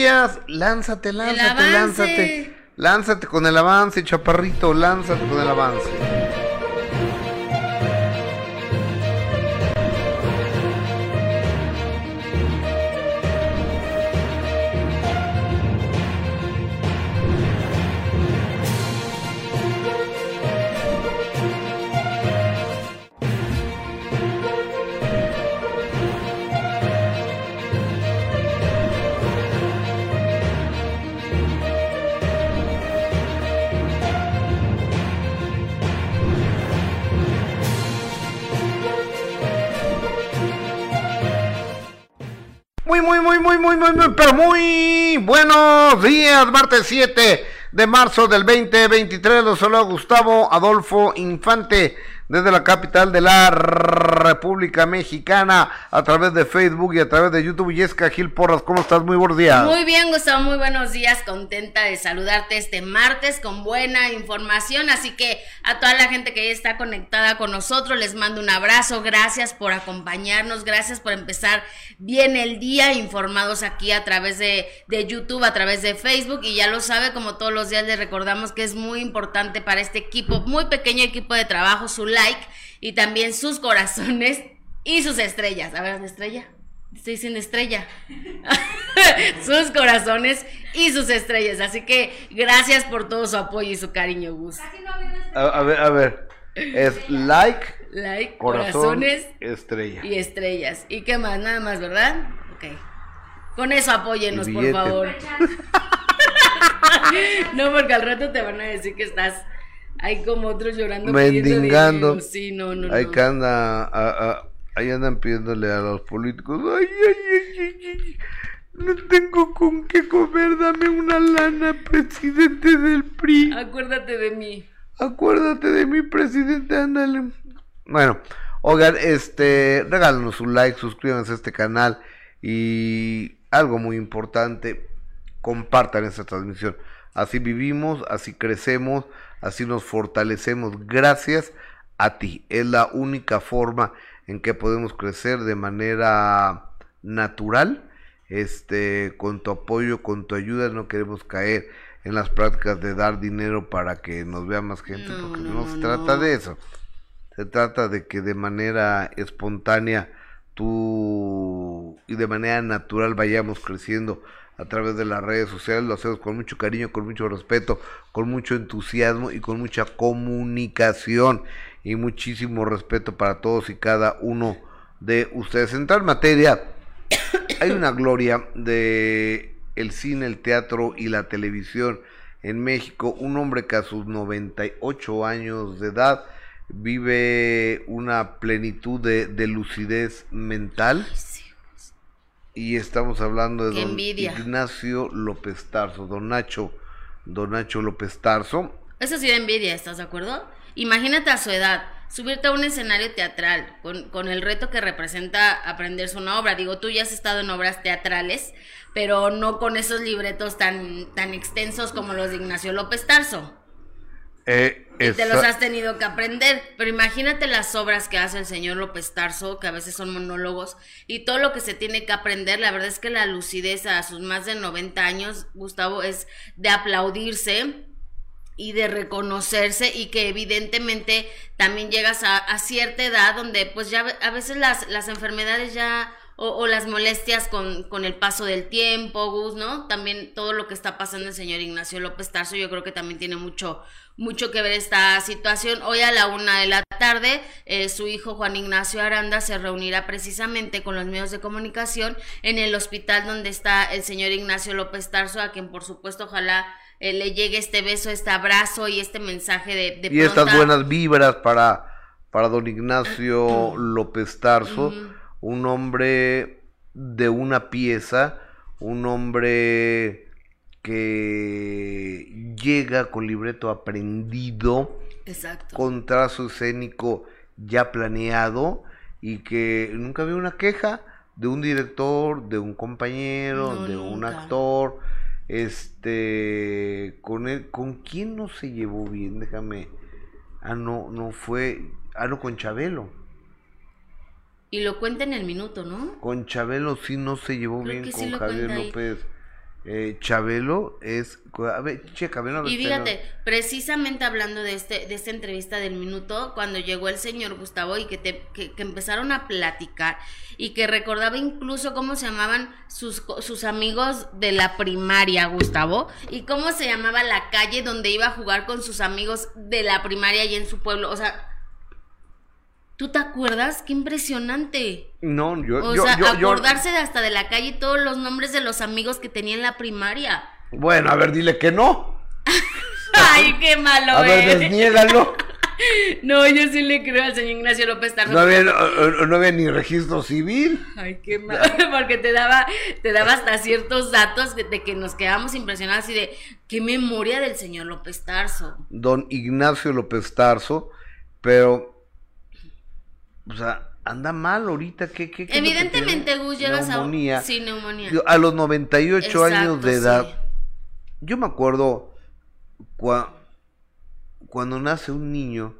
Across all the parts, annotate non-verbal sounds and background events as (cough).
Días. Lánzate, lánzate, lánzate. Lánzate con el avance, chaparrito. Lánzate con el avance. Muy, muy, pero muy buenos días, martes 7 de marzo del 2023. Los saluda Gustavo Adolfo Infante desde la capital de la República Mexicana a través de Facebook y a través de YouTube. Yesca Gil Porras, ¿cómo estás? Muy buenos días. Muy bien, Gustavo, muy buenos días. Contenta de saludarte este martes con buena información. Así que a toda la gente que ya está conectada con nosotros, les mando un abrazo. Gracias por acompañarnos, gracias por empezar bien el día informados aquí a través de, de YouTube, a través de Facebook. Y ya lo sabe, como todos los días les recordamos que es muy importante para este equipo, muy pequeño equipo de trabajo, su like y también sus corazones y sus estrellas. A ver, ¿una estrella? Estoy diciendo estrella. (laughs) sus corazones y sus estrellas. Así que gracias por todo su apoyo y su cariño, Gus. A, ver, a ver. Es like, like corazones estrella. y estrellas. ¿Y qué más? Nada más, ¿verdad? Ok. Con eso apóyenos, por favor. (laughs) (laughs) no, porque al rato te van a decir que estás hay como otros llorando. Mendigando. Sí, no, no. Ahí que anda, ahí andan pidiéndole a los políticos. Ay, ay, ay, ay, no tengo con qué comer, dame una lana, presidente del PRI. Acuérdate de mí. Acuérdate de mí, presidente, ándale. Bueno, oigan, este, regálanos un like, suscríbanse a este canal y algo muy importante, compartan esta transmisión. Así vivimos, así crecemos, así nos fortalecemos gracias a ti. Es la única forma en que podemos crecer de manera natural. Este, con tu apoyo, con tu ayuda, no queremos caer en las prácticas de dar dinero para que nos vea más gente, porque no, se trata de eso. Se trata de que de manera espontánea tú y de manera natural vayamos creciendo a través de las redes sociales, lo hacemos con mucho cariño, con mucho respeto, con mucho entusiasmo y con mucha comunicación. Y muchísimo respeto para todos y cada uno de ustedes. En tal materia, (coughs) hay una gloria de el cine, el teatro y la televisión en México, un hombre que a sus 98 años de edad vive una plenitud de, de lucidez mental y estamos hablando de don Ignacio López Tarso, don Nacho, don Nacho López Tarso. Eso sí da envidia, ¿estás de acuerdo? Imagínate a su edad, subirte a un escenario teatral con, con, el reto que representa aprenderse una obra. Digo, tú ya has estado en obras teatrales, pero no con esos libretos tan, tan extensos como los de Ignacio López Tarso. Eh, y te los has tenido que aprender. Pero imagínate las obras que hace el señor López Tarso, que a veces son monólogos, y todo lo que se tiene que aprender. La verdad es que la lucidez a sus más de 90 años, Gustavo, es de aplaudirse y de reconocerse y que evidentemente también llegas a, a cierta edad donde pues ya a veces las, las enfermedades ya o, las molestias con, con, el paso del tiempo, Gus, ¿no? También todo lo que está pasando el señor Ignacio López Tarso, yo creo que también tiene mucho, mucho que ver esta situación. Hoy a la una de la tarde, eh, su hijo Juan Ignacio Aranda se reunirá precisamente con los medios de comunicación en el hospital donde está el señor Ignacio López Tarso, a quien por supuesto ojalá eh, le llegue este beso, este abrazo y este mensaje de... de y estas buenas vibras para, para don Ignacio López Tarso un hombre de una pieza, un hombre que llega con libreto aprendido, con trazo escénico ya planeado y que nunca vio una queja de un director, de un compañero, de un actor, este, con él, con quién no se llevó bien, déjame, ah no, no fue, ah no con Chabelo y lo cuenta en el minuto, ¿no? Con Chabelo sí no se llevó bien con Javier López. eh, Chabelo es... A ver, checa, ven a ver Y fíjate, precisamente hablando de este de esta entrevista del minuto, cuando llegó el señor Gustavo y que, te, que, que empezaron a platicar y que recordaba incluso cómo se llamaban sus, sus amigos de la primaria, Gustavo, y cómo se llamaba la calle donde iba a jugar con sus amigos de la primaria y en su pueblo. O sea, ¿tú te acuerdas? ¡Qué impresionante! No, yo... O yo, sea, yo- acordarse de hasta de la calle y todos los nombres de los amigos que tenía en la primaria. Bueno, a ver, dile que no. (laughs) ¡Ay, qué malo A ver, desniégalo. (laughs) No, yo sí le creo al señor Ignacio López Tarso. No había, no, no había ni registro civil. Ay, qué malo. (laughs) Porque te daba, te daba hasta ciertos datos de, de que nos quedamos impresionados y de qué memoria del señor López Tarso. Don Ignacio López Tarso, pero... O sea, anda mal ahorita. ¿Qué, qué, qué Evidentemente? Gus, llegas Neumonía. a. Sí, neumonía. A los 98 años Exacto, de edad, sí. yo me acuerdo cua- cuando nace un niño,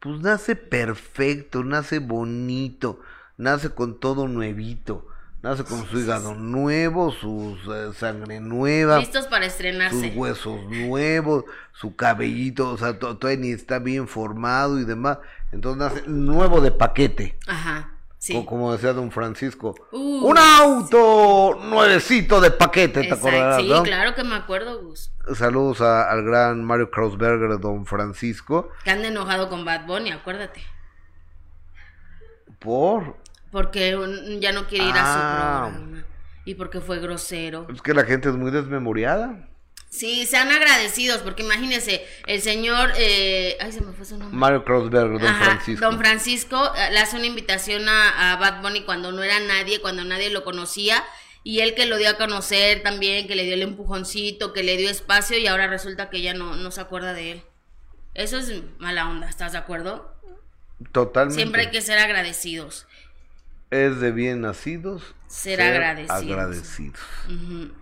pues nace perfecto, nace bonito, nace con todo nuevito, nace con su hígado nuevo, su eh, sangre nueva, Listos para sus estrenarse. huesos nuevos, su cabellito, o sea, to- todavía ni está bien formado y demás. Entonces nace nuevo de paquete. Ajá. Sí. Co- Como decía don Francisco. Uh, un auto nuevecito de paquete, ¿te Exacto. acordarás? Sí, no? claro que me acuerdo, Gus. Saludos a- al gran Mario Krausberger, don Francisco. Que anda enojado con Bad Bunny, acuérdate. Por. Porque un- ya no quiere ir Ah. a su programa. Y porque fue grosero. Es que la gente es muy desmemoriada. Sí, sean agradecidos, porque imagínense, el señor, eh, ay, se me fue su nombre. Mario Krausberger, don Ajá, Francisco. Don Francisco eh, le hace una invitación a, a Bad Bunny cuando no era nadie, cuando nadie lo conocía, y él que lo dio a conocer también, que le dio el empujoncito, que le dio espacio, y ahora resulta que ya no, no se acuerda de él. Eso es mala onda, ¿estás de acuerdo? Totalmente. Siempre hay que ser agradecidos. Es de bien nacidos. Ser agradecidos. agradecidos. Ujú.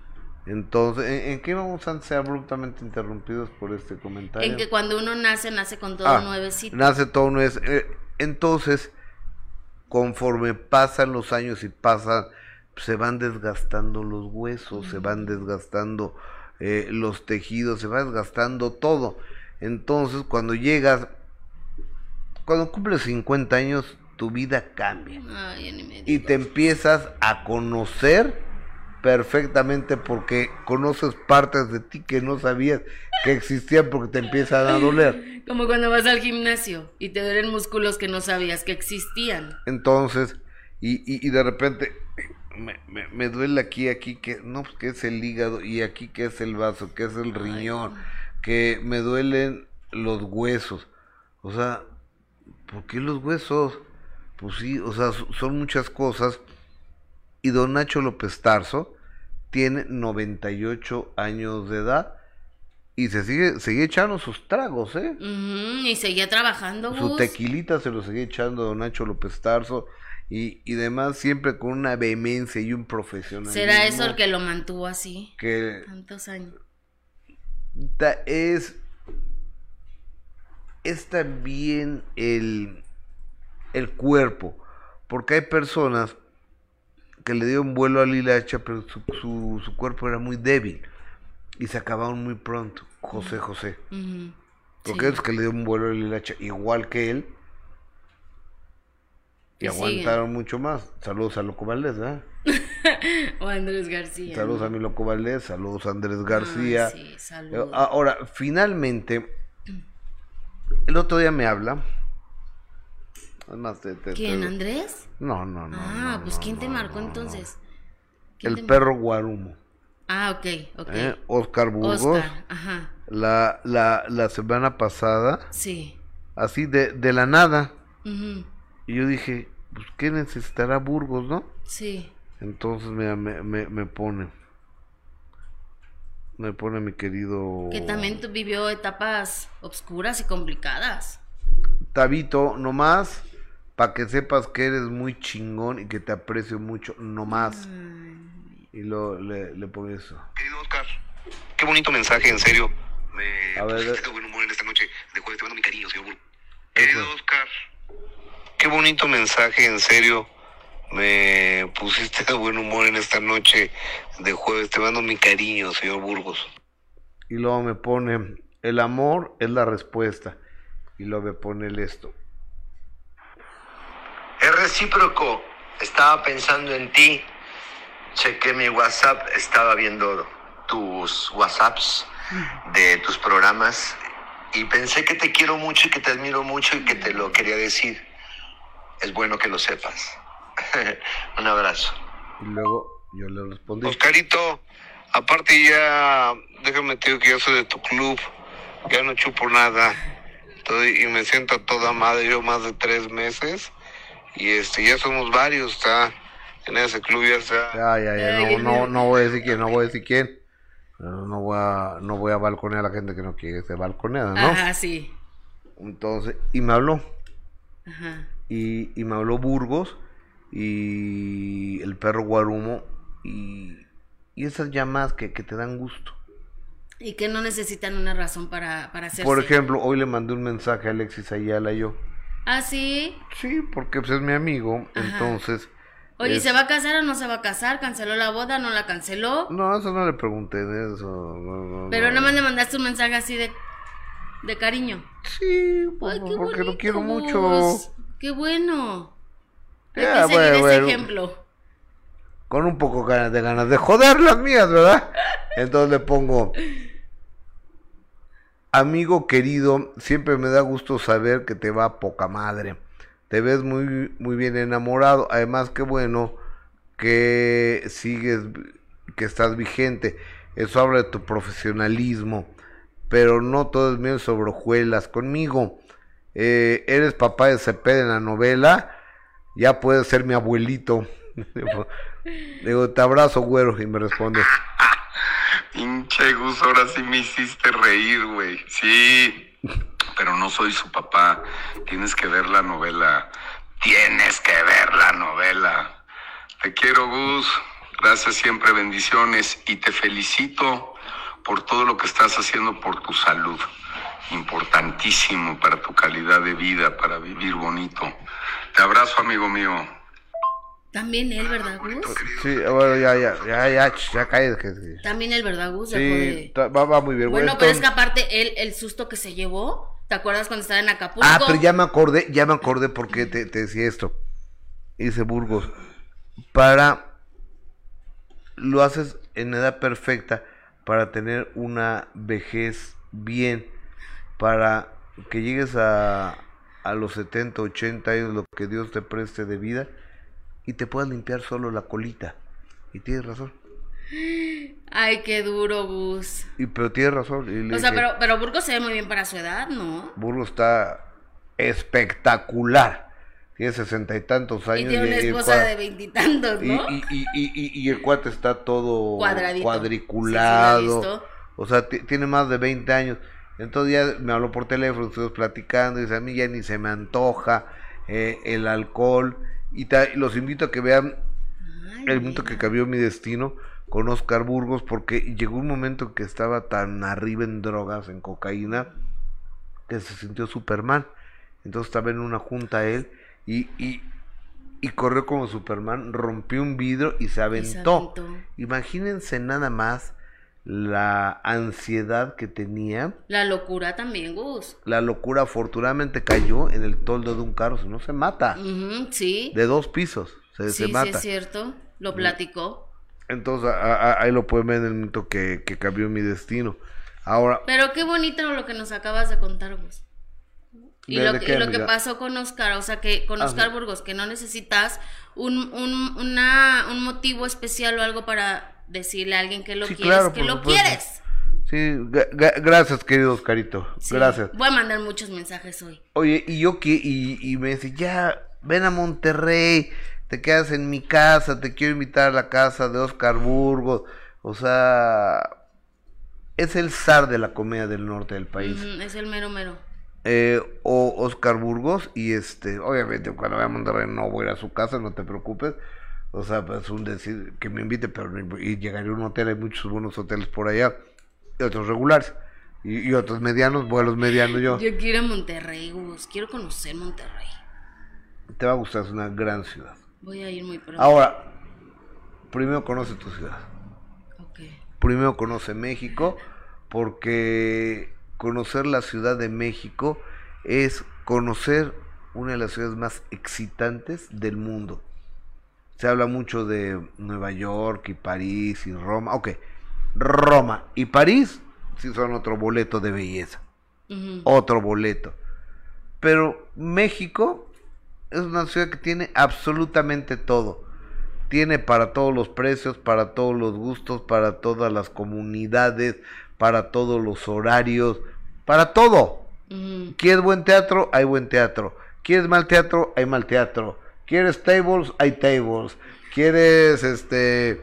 Entonces, ¿en, en qué vamos a ser abruptamente interrumpidos por este comentario? En que cuando uno nace, nace con todo Ah, nuevecito. Nace todo nuevo. Eh, entonces, conforme pasan los años y pasan, se van desgastando los huesos, se van desgastando eh, los tejidos, se va desgastando todo. Entonces, cuando llegas, cuando cumples 50 años, tu vida cambia. Ay, Y te empiezas a conocer perfectamente porque conoces partes de ti que no sabías que existían porque te empiezan a doler. (laughs) Como cuando vas al gimnasio y te duelen músculos que no sabías que existían. Entonces, y, y, y de repente me, me, me duele aquí, aquí, que no, pues que es el hígado, y aquí que es el vaso, que es el riñón, que me duelen los huesos. O sea, ¿por qué los huesos? Pues sí, o sea, so- son muchas cosas. Y don Nacho López Tarso tiene 98 años de edad y se sigue, sigue echando sus tragos, ¿eh? Y seguía trabajando, Su Gus. tequilita se lo seguía echando don Nacho López Tarso y, y demás, siempre con una vehemencia y un profesionalismo. ¿Será eso el que lo mantuvo así? que Tantos años. es, es también el, el cuerpo, porque hay personas que le dieron vuelo al hilacha, pero su, su, su cuerpo era muy débil y se acabaron muy pronto. José José. Porque sí. es que le dio un vuelo al hilacha igual que él. Y Y aguantaron mucho más. Saludos a Loco Valdés, ¿verdad? (laughs) O Andrés García. Saludos a mi Loco Valdés, saludos a Andrés García. Sí, Eh, saludos. Ahora, finalmente, el otro día me habla. Además, te- te- ¿Quién, te- Andrés? No, no, no. ah, no, pues no, ¿quién te marcó entonces? ¿Quién El perro Guarumo. Ah, ok, ok. ¿eh? Oscar Burgos. Oscar, ajá. La, la, la semana pasada, Sí. así de, de la nada. ujú, Y yo dije, pues, ¿qué necesitará Burgos, no? Sí. Entonces me, me, me, me pone. Me pone mi querido. Que también vivió etapas obscuras y complicadas. Tabito, nomás. Para que sepas que eres muy chingón y que te aprecio mucho, nomás. Y lo, le, le pongo eso. Querido Oscar, qué bonito mensaje, en serio. Me A ver, pusiste eh. de buen humor en esta noche de jueves. Te mando mi cariño, señor Burgo. Eso. Querido Oscar, qué bonito mensaje, en serio. me pusiste de buen humor en esta noche de jueves. Te mando mi cariño, señor Burgos. Y luego me pone, el amor es la respuesta. Y luego me pone el esto. Recíproco. Estaba pensando en ti. Chequé mi WhatsApp. Estaba viendo tus WhatsApps de tus programas. Y pensé que te quiero mucho y que te admiro mucho y que te lo quería decir. Es bueno que lo sepas. (laughs) Un abrazo. Y luego yo le respondí. Oscarito, aparte ya, déjame te digo que yo soy de tu club, ya no chupo nada, Estoy- y me siento a toda madre, yo más de tres meses, y este, ya somos varios, está, en ese club ya está. Ya, ya, ya, no, no, no voy a decir quién, no voy a decir quién. No, no voy a, no voy a balconear a la gente que no quiere ser balconeada, ¿no? Ajá, sí. Entonces, y me habló. Ajá. Y, y me habló Burgos y el perro Guarumo y, y esas llamadas que, que te dan gusto. Y que no necesitan una razón para, para hacerse. Por ejemplo, hoy le mandé un mensaje a Alexis Ayala yo. Ah, sí. Sí, porque pues, es mi amigo, Ajá. entonces... Oye, es- ¿se va a casar o no se va a casar? ¿Canceló la boda? ¿No la canceló? No, eso no le pregunté de eso. no, no, Pero no. nada más le mandaste un mensaje así de, de cariño. Sí, por- Ay, qué porque lo quiero mucho. Qué bueno. Hay Ya, que seguir bueno, ese ejemplo. Con un poco de ganas de joder las mías, ¿verdad? (laughs) Entonces le pongo, amigo querido, siempre me da gusto saber que te va poca madre. Te ves muy, muy bien enamorado. Además, qué bueno que sigues, que estás vigente. Eso habla de tu profesionalismo. Pero no todo es miel sobre hojuelas conmigo. Eh, eres papá de Cepeda en la novela. Ya puedes ser mi abuelito. (laughs) Digo, te abrazo, güero. Y me responde, (laughs) Pinche Gus, ahora sí me hiciste reír, güey. Sí, pero no soy su papá. Tienes que ver la novela. Tienes que ver la novela. Te quiero, Gus. Gracias siempre, bendiciones. Y te felicito por todo lo que estás haciendo por tu salud. Importantísimo para tu calidad de vida, para vivir bonito. Te abrazo, amigo mío. También él, ¿verdad, Gus? sí, bueno, ya, ya, ya, ya, ya cállate. También él, ¿verdad, Gus? Sí, va, va muy bien. Bueno, pero es que aparte, él, el susto que se llevó, ¿te acuerdas cuando estaba en Acapulco? Ah, pero ya me acordé, ya me acordé por qué te, te decía esto. Dice Burgos, para, lo haces en edad perfecta para tener una vejez bien, para que llegues a, a los 70, 80 años, lo que Dios te preste de vida, y te puedas limpiar solo la colita. Y tienes razón. Ay, qué duro, Gus. Y pero tienes razón. y O sea, dije, pero, pero Burgos se ve muy bien para su edad, ¿no? Burgos está espectacular. Tiene sesenta y tantos Y años. tiene una y esposa de veintitantos, y, ¿no? y, y, y, y- y el cuate está todo Cuadradito. cuadriculado. Sí, sí, o sea, ti- tiene más de 20 años. Entonces ya me habló por teléfono, estuvimos platicando. Y dice: A mí ya ni se me antoja eh, el alcohol. Y y los invito a que vean Ay, el momento que cambió mi destino con Oscar Burgos, porque llegó un momento que estaba tan arriba en drogas, en cocaína, que se sintió Superman. Entonces estaba en una junta él y, y, y corrió como Superman, rompió un vidrio y se aventó. aventó. Imagínense nada más la ansiedad que tenía. La locura también, Gus. La locura afortunadamente cayó en el toldo de un carro, si no se mata. Sí. De dos pisos, se, sí, se sí, mata. es cierto. Lo platicó. Entonces a- a- ahí lo pueden ver en el momento que, que cambió mi destino. Ahora, Pero qué bonito lo que nos acabas de contar, Gus. Y ¿De- lo, qué, y lo que pasó con Oscar, o sea, que con Ajá. Oscar Burgos, que no necesitas un, un, una, un motivo especial o algo para decirle a alguien que lo Sí, quieres, claro, que lo supuesto. quieres. sí, gracias querido Oscarito, Sí. gracias. Voy a mandar muchos mensajes hoy. Oye, y yo que, y, y me dice, ya, ven a Monterrey, te quedas en mi casa, te quiero invitar a la casa de Oscar Burgos. O sea, es el zar de la comedia del norte del país. Es el mero mero. eh, o Oscar Burgos y este obviamente cuando vaya a Monterrey no voy a ir a su casa no te preocupes o sea pues un decir que me invite pero y llegaré a un hotel hay muchos buenos hoteles por allá y otros regulares y, y otros medianos vuelos medianos yo Yo quiero ir a Monterrey, Gus. Quiero conocer Monterrey. te va a gustar es una gran ciudad Voy a ir muy pronto. Ahora, primero conoce tu ciudad. Ok. Primero conoce México, porque conocer la Ciudad de México es conocer una de las ciudades más excitantes del mundo. Se habla mucho de Nueva York y París y Roma. Ok, Roma y París sí son otro boleto de belleza. Otro boleto. Pero México es una ciudad que tiene absolutamente todo. Tiene para todos los precios, para todos los gustos, para todas las comunidades, para todos los horarios, para todo. Ujú. ¿Quieres buen teatro? Hay buen teatro. ¿Quieres mal teatro? Hay mal teatro. ¿Quieres tables? Hay tables. ¿Quieres este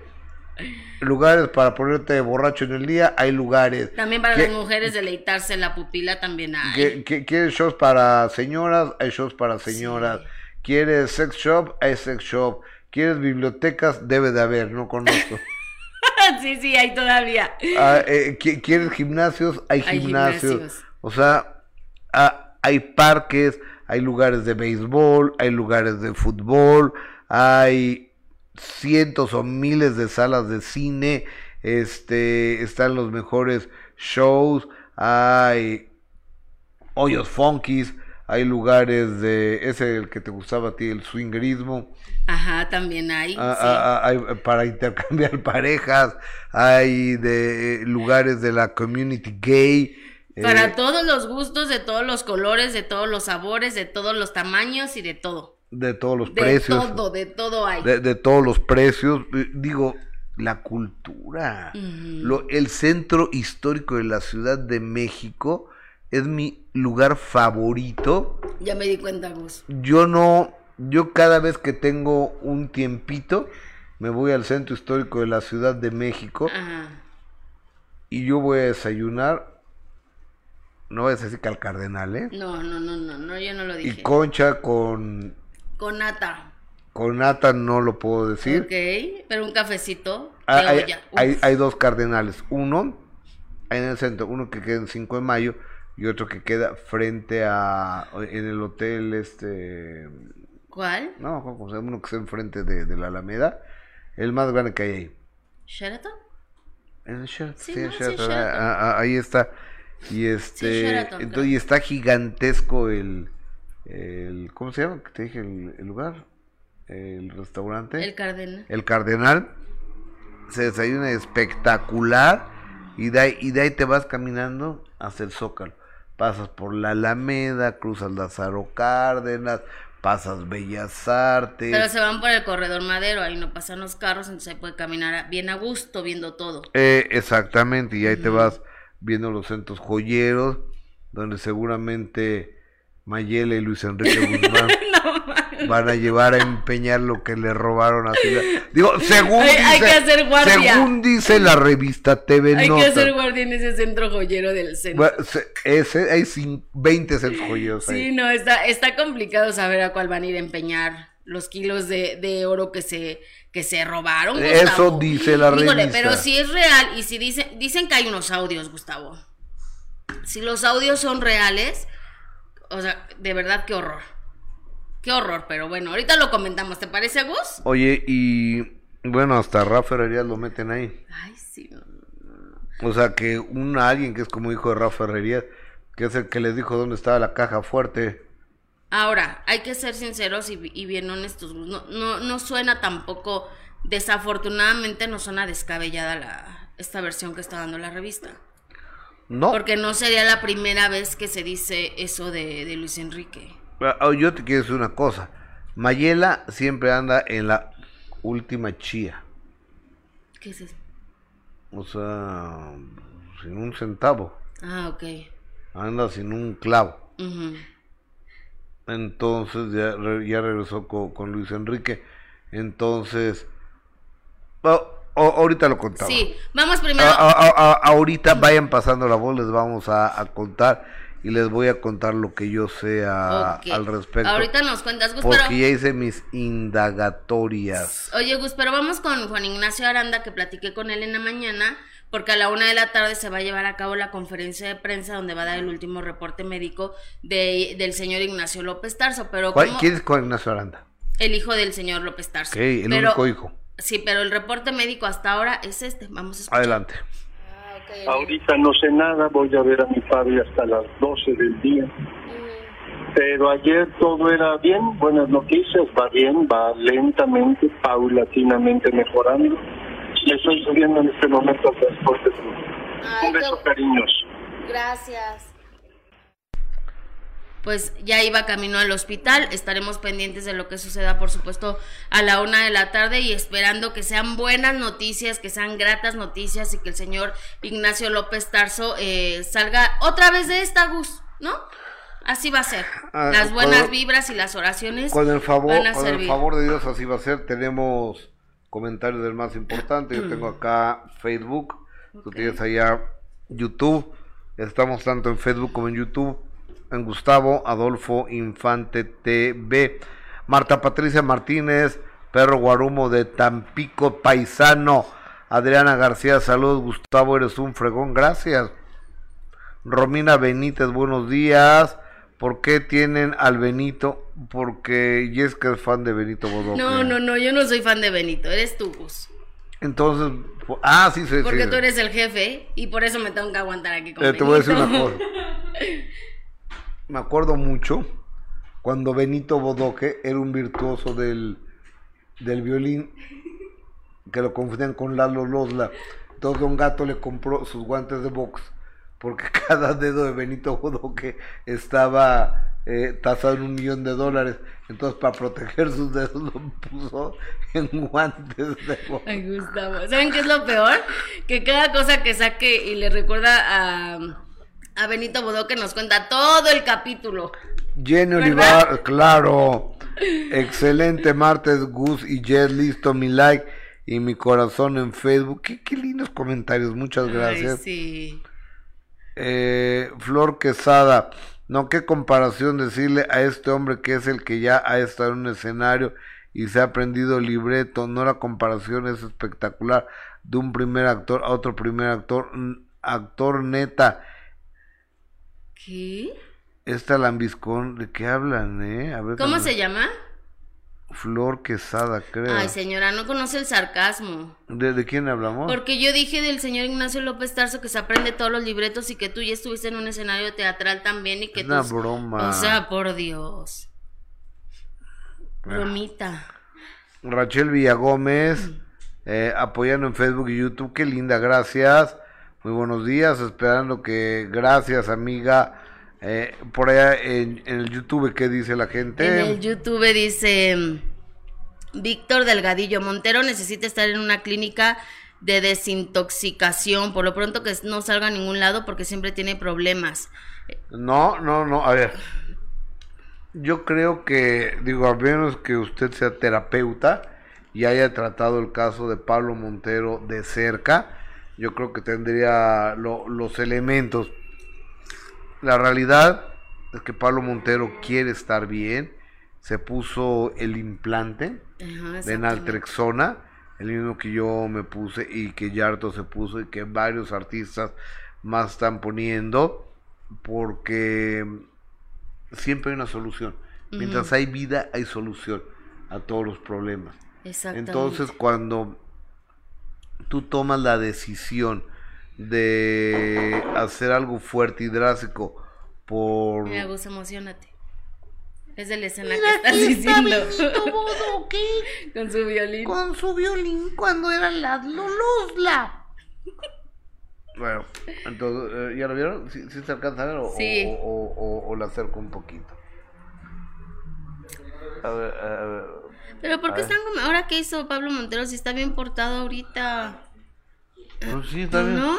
lugares para ponerte borracho en el día? Hay lugares. También para ¿Qué- las mujeres deleitarse la pupila también hay. ¿Qué- qué- ¿Quieres shows para señoras? Hay shows para señoras. Sí. ¿Quieres sex shop? Hay sex shop. ¿Quieres bibliotecas? Debe de haber, no conozco. (laughs) sí, sí, hay todavía. Ah, eh, qui- ¿Quieres gimnasios? Hay Hay gimnasios. gimnasios. O sea, ah, hay parques, hay lugares de béisbol, hay lugares de fútbol, hay cientos o miles de salas de cine, este, están los mejores shows, hay hoyos funkies, hay lugares de, ese el que te gustaba a ti, el swingerismo. Ajá, también hay. Ah, sí. ah, ah, hay para intercambiar (laughs) parejas, hay de eh, lugares de la community gay. Eh, Para todos los gustos, de todos los colores, de todos los sabores, de todos los tamaños y de todo. de todos los De precios, todo, de todo hay. de, de todos los precios. eh, Digo, la cultura, lo, el centro histórico de la Ciudad de México es mi lugar favorito. Ya me di cuenta, Gus. Yo no, yo cada vez que tengo un tiempito, me voy al centro histórico de la Ciudad de México. Ajá. y yo voy a desayunar. No voy a decir que al cardenal, ¿eh? No, no, no, no, no, yo no lo dije. Y concha con, Con nata. con nata no lo puedo decir. Ok, pero un cafecito de Ah, hay, olla. Hay, hay dos cardenales. Uno en el centro, uno que queda en 5 de mayo y otro que queda frente a. en el hotel, este. ¿Cuál? No. Uno que está enfrente de, de la Alameda. El más grande que hay ahí. ¿Sheraton? En el Sheraton, Sí, sí, no, sí, Sheraton, Sheraton. ah, ah, ahí está. Y este, entonces, y está gigantesco el, el, ¿cómo se llama? Que te dije el, el lugar, el restaurante, El cardenal. el Cardenal. Se desayuna espectacular y de ahí, y de ahí te vas caminando hacia el Zócalo. Pasas por la Alameda, cruzas Lázaro Cárdenas, pasas Bellas Artes. Pero se van por el corredor madero, ahí no pasan los carros, entonces se puede caminar bien a gusto viendo todo. Eh, exactamente, y ahí te vas viendo los centros joyeros, donde seguramente Mayela y Luis Enrique Guzmán (laughs) van a llevar a empeñar lo que le robaron a Silvia. Digo, según Hay- hay dice, que hacer guardia. según dice la revista TV Hay que hacer guardia en ese centro joyero del centro. Ese- hay cin- 20 centros joyeros ahí. Sí, no, está, está complicado saber a cuál van a ir a empeñar los kilos de, de oro que se, que se robaron. Eso dice la Híjole, revista. pero si es real y si dicen, dicen que hay unos audios, Gustavo. Si los audios son reales, o sea, de verdad qué horror. Qué horror, pero bueno, ahorita lo comentamos, ¿te parece, Gus? Oye, y bueno, hasta Rafa Herrerías lo meten ahí. Ay, sí. no, no, no. O sea, que un alguien que es como hijo de Rafa Herrerías, que es el que les dijo dónde estaba la caja fuerte. Ahora, hay que ser sinceros y, y bien honestos. No, no, no suena tampoco, desafortunadamente no suena descabellada la, esta versión que está dando la revista. No. Porque no sería la primera vez que se dice eso de, de Luis Enrique. Ah, Yo te quiero decir una cosa. Mayela siempre anda en la última chía. ¿Qué es eso? O sea, sin un centavo. Ah, ok. Anda sin un clavo. Ujú. Entonces ya, ya regresó co- con, Luis Enrique. Entonces, ah, o- ahorita lo contamos. Sí, vamos primero. A- a- ahorita vayan pasando la voz, les vamos a, contar y les voy a contar lo que yo sé a- Ok. al respecto. Ahorita nos cuentas, Gus, porque pero... ya hice mis indagatorias. Oye, Gus, pero vamos con Juan Ignacio Aranda, que platiqué con él en la mañana, porque a la una de la tarde se va a llevar a cabo la conferencia de prensa donde va a dar el último reporte médico de, del señor Ignacio López Tarso. Pero ¿Cuál- ¿cómo? ¿Quién es con Ignacio Aranda? El hijo del señor López Tarso. Ok, el Pero- único hijo. Sí, pero el reporte médico hasta ahora es este. Vamos a escuchar. Adelante. Ah, ok. Ahorita no sé nada, voy a ver a mi padre hasta las 12 del día. Pero ayer todo era bien, buenas noticias, va bien, va lentamente, paulatinamente mejorando. Le estoy subiendo en este momento al transporte. Ay, Un beso, qué- cariños. Gracias. Pues ya iba camino al hospital. Estaremos pendientes de lo que suceda, por supuesto, a la una de la tarde y esperando que sean buenas noticias, que sean gratas noticias y que el señor Ignacio López Tarso eh, salga otra vez de esta, Gus, ¿no? Así va a ser. Ah, Las buenas con- vibras y las oraciones Con el favor, van a con el favor de Dios así va a ser. Tenemos comentarios del más importante. Yo tengo (clears throat) acá Facebook. Tú tienes allá YouTube. Estamos tanto en Facebook como en YouTube. En Gustavo Adolfo Infante TV. Marta Patricia Martínez, Perro Guarumo de Tampico, Paisano. Adriana García, saludos. Gustavo, eres un fregón. Gracias. Romina Benítez, buenos días. ¿Por qué tienen al Benito? Porque Jessica es fan de Benito Bodoque. No, no, no, yo no soy fan de Benito, eres tú, Gus. Entonces, ah, sí, sí, Porque sí. tú eres el jefe y por eso me tengo que aguantar aquí con Eh, te voy a decir una Benito. cosa. Me acuerdo mucho cuando Benito Bodoque era un virtuoso del, del violín, que lo confundían con Lalo Losla. Entonces Don Gato le compró sus guantes de box, porque (laughs) cada dedo de Benito Bodoque estaba eh, tasado en un millón de dólares. Entonces para proteger sus dedos lo puso en guantes de box. Ay, Gustavo. ¿Saben qué es lo peor? Que cada cosa que saque y le recuerda a, a Benito Bodoque nos cuenta todo el capítulo. Jenny. Olivar, claro. Excelente martes, Gus y Jess, listo mi like y mi corazón en Facebook. Qué, qué lindos comentarios, muchas gracias. Ay, sí. Eh, Flor Quesada, no, qué comparación decirle a este hombre que es el que ya ha estado en un escenario y se ha aprendido libreto. No, la comparación es espectacular de un primer actor a otro primer actor. Actor neta. ¿Qué? Esta lambiscón, ¿de qué hablan, eh? A ver, ¿Cómo se llama? Flor Quesada, creo. Ay, señora, no conoce el sarcasmo. ¿De, de quién hablamos? Porque yo dije del señor Ignacio López Tarso que se aprende todos los libretos y que tú ya estuviste en un escenario teatral también y que Es una tus- broma. O sea, por Dios. Ah. Bromita. Rachel Villagómez, eh, apoyando en Facebook y YouTube. Qué linda, gracias. Muy buenos días, esperando que, gracias amiga. Eh, por allá en, en el YouTube, ¿qué dice la gente? En el YouTube dice Víctor Delgadillo Montero necesita estar en una clínica de desintoxicación, por lo pronto que no salga a ningún lado porque siempre tiene problemas. No, no, no, a ver. Yo creo que, digo, a menos que usted sea terapeuta y haya tratado el caso de Pablo Montero de cerca, yo creo que tendría lo- los elementos. La realidad es que Pablo Montero quiere estar bien, se puso el implante Ajá, de naltrexona, el mismo que yo me puse y que Yarto se puso y que varios artistas más están poniendo, porque siempre hay una solución. Mientras hay vida, hay solución a todos los problemas. Entonces, cuando tú tomas la decisión de hacer algo fuerte y drástico por... Mira, Gus, emocionate. Es de la escena que estás diciendo. (laughs) Con su violín. con su violín cuando era la Lolosla. Bueno, entonces, eh, ¿ya lo vieron? ¿Sí, sí se alcanza a ver o, Sí. o, o, o- la acerco un poquito? A ver, a ver. Pero ¿por qué A ver. están como... Ahora qué hizo Pablo Montero si está bien portado ahorita? Pues sí, está bien. ¿No?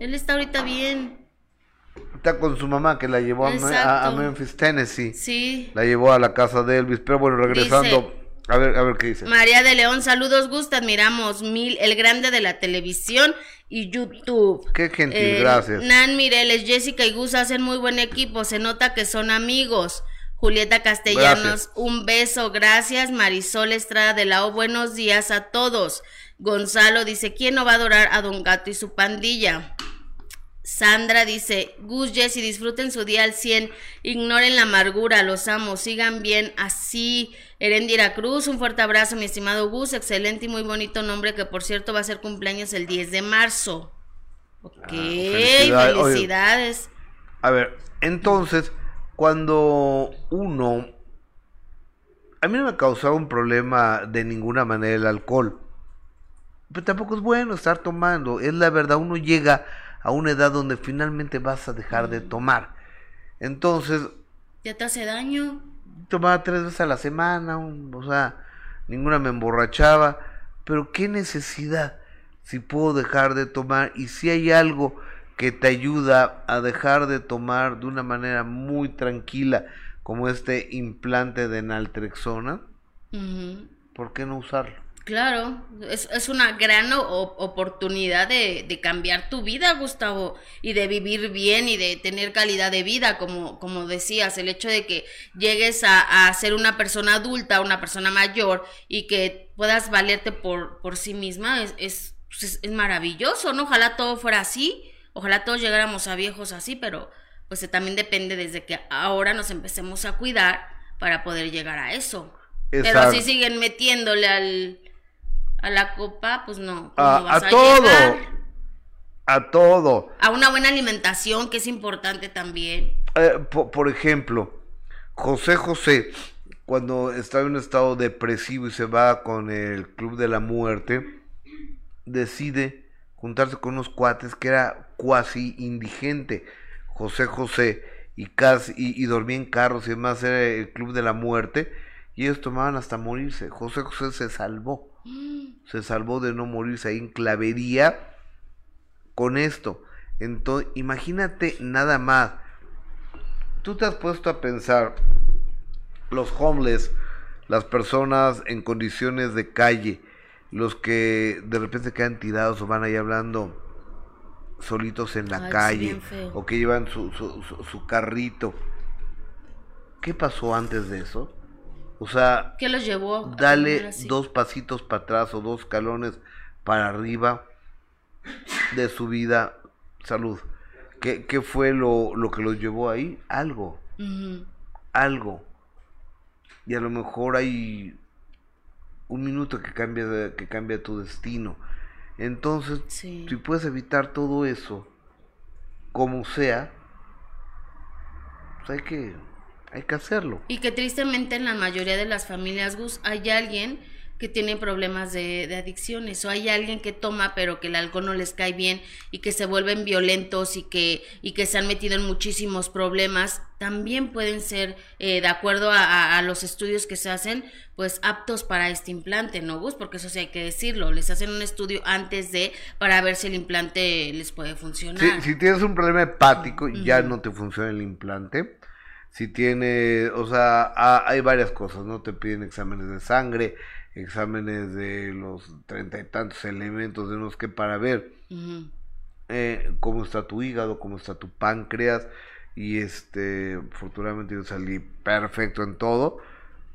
Él está ahorita bien. Está con su mamá que la llevó a, a-. Memphis, Tennessee. Sí. La llevó a la casa de Elvis. Pero bueno, regresando. Dice- a ver, a ver qué dice. María de León, saludos, Gusta, admiramos mil, el grande de la televisión y YouTube. Qué gentil, Eh, gracias. Nan Mireles, Jessica y Gus hacen muy buen equipo, se nota que son amigos. Julieta Castellanos, Gracias. un beso, gracias. Marisol Estrada de la O, buenos días a todos. Gonzalo dice, ¿quién no va a adorar a Don Gato y su pandilla? Sandra dice, Gus, Jessy, disfruten su día al 100, ignoren la amargura, los amo, sigan bien así. Erendira Cruz, un fuerte abrazo, mi estimado Gus, excelente y muy bonito nombre que por cierto va a ser cumpleaños el 10 de marzo. Ok, Ah, felicidades. Oye. felicidades. A ver, entonces, cuando uno... A mí no me causaba un problema de ninguna manera el alcohol. Pero tampoco es bueno estar tomando. Es la verdad, uno llega a una edad donde finalmente vas a dejar de tomar. Entonces, ¿Ya te hace daño? tomaba tres veces a la semana, un- o sea, ninguna me emborrachaba, pero qué necesidad si puedo dejar de tomar y si hay algo que te ayuda a dejar de tomar de una manera muy tranquila, como este implante de naltrexona. ¿por qué no usarlo? Claro, es, es una gran o- oportunidad de, de cambiar tu vida, Gustavo, y de vivir bien y de tener calidad de vida, como, como decías, el hecho de que llegues a, a ser una persona adulta, una persona mayor y que puedas valerte por, por sí misma es, es, pues es- es maravilloso, ¿no? Ojalá todo fuera así, ojalá todos llegáramos a viejos así, pero pues eh, también depende desde que ahora nos empecemos a cuidar para poder llegar a eso. Pero si siguen metiéndole al, a la copa, pues no. ¿cómo A, vas a todo, llegar? a todo. A una buena alimentación, que es importante también. Eh, po- por, ejemplo, José José, cuando estaba en un estado depresivo y se va con el Club de la Muerte, decide juntarse con unos cuates que era cuasi indigente. José José y, casi, y, y dormía en carros y demás, era el Club de la Muerte, y ellos tomaban hasta morirse. José José se salvó, se salvó de no morirse ahí en clavería con esto. Entonces, imagínate nada más. Tú te has puesto a pensar, los homeless, las personas en condiciones de calle, los que de repente quedan tirados o van ahí hablando solitos en la Ay, calle, o que llevan su, su, su- su carrito. ¿Qué pasó antes de eso? O sea, ¿Qué los llevó? dale dos pasitos para atrás o dos escalones para arriba de su vida. Salud. ¿Qué, qué fue lo, lo que los llevó ahí? Algo, algo. Y a lo mejor hay un minuto que cambia, que cambia tu destino. Entonces, Sí. si puedes evitar todo eso, como sea, pues hay que, hay que hacerlo. Y que tristemente en la mayoría de las familias, Gus, hay alguien que tiene problemas de, de adicciones o hay alguien que toma pero que el alcohol no les cae bien y que se vuelven violentos y que, y que se han metido en muchísimos problemas, también pueden ser, eh, de acuerdo a, a- a los estudios que se hacen, pues aptos para este implante, ¿no, Gus? Porque eso sí hay que decirlo, les hacen un estudio antes de para ver si el implante les puede funcionar. Si, si tienes un problema hepático, ya no te funciona el implante. Si tiene, o sea, ha- hay varias cosas, ¿no? Te piden exámenes de sangre, exámenes de los treinta y tantos elementos de unos que para ver eh, cómo está tu hígado, cómo está tu páncreas. Y este, afortunadamente yo salí perfecto en todo.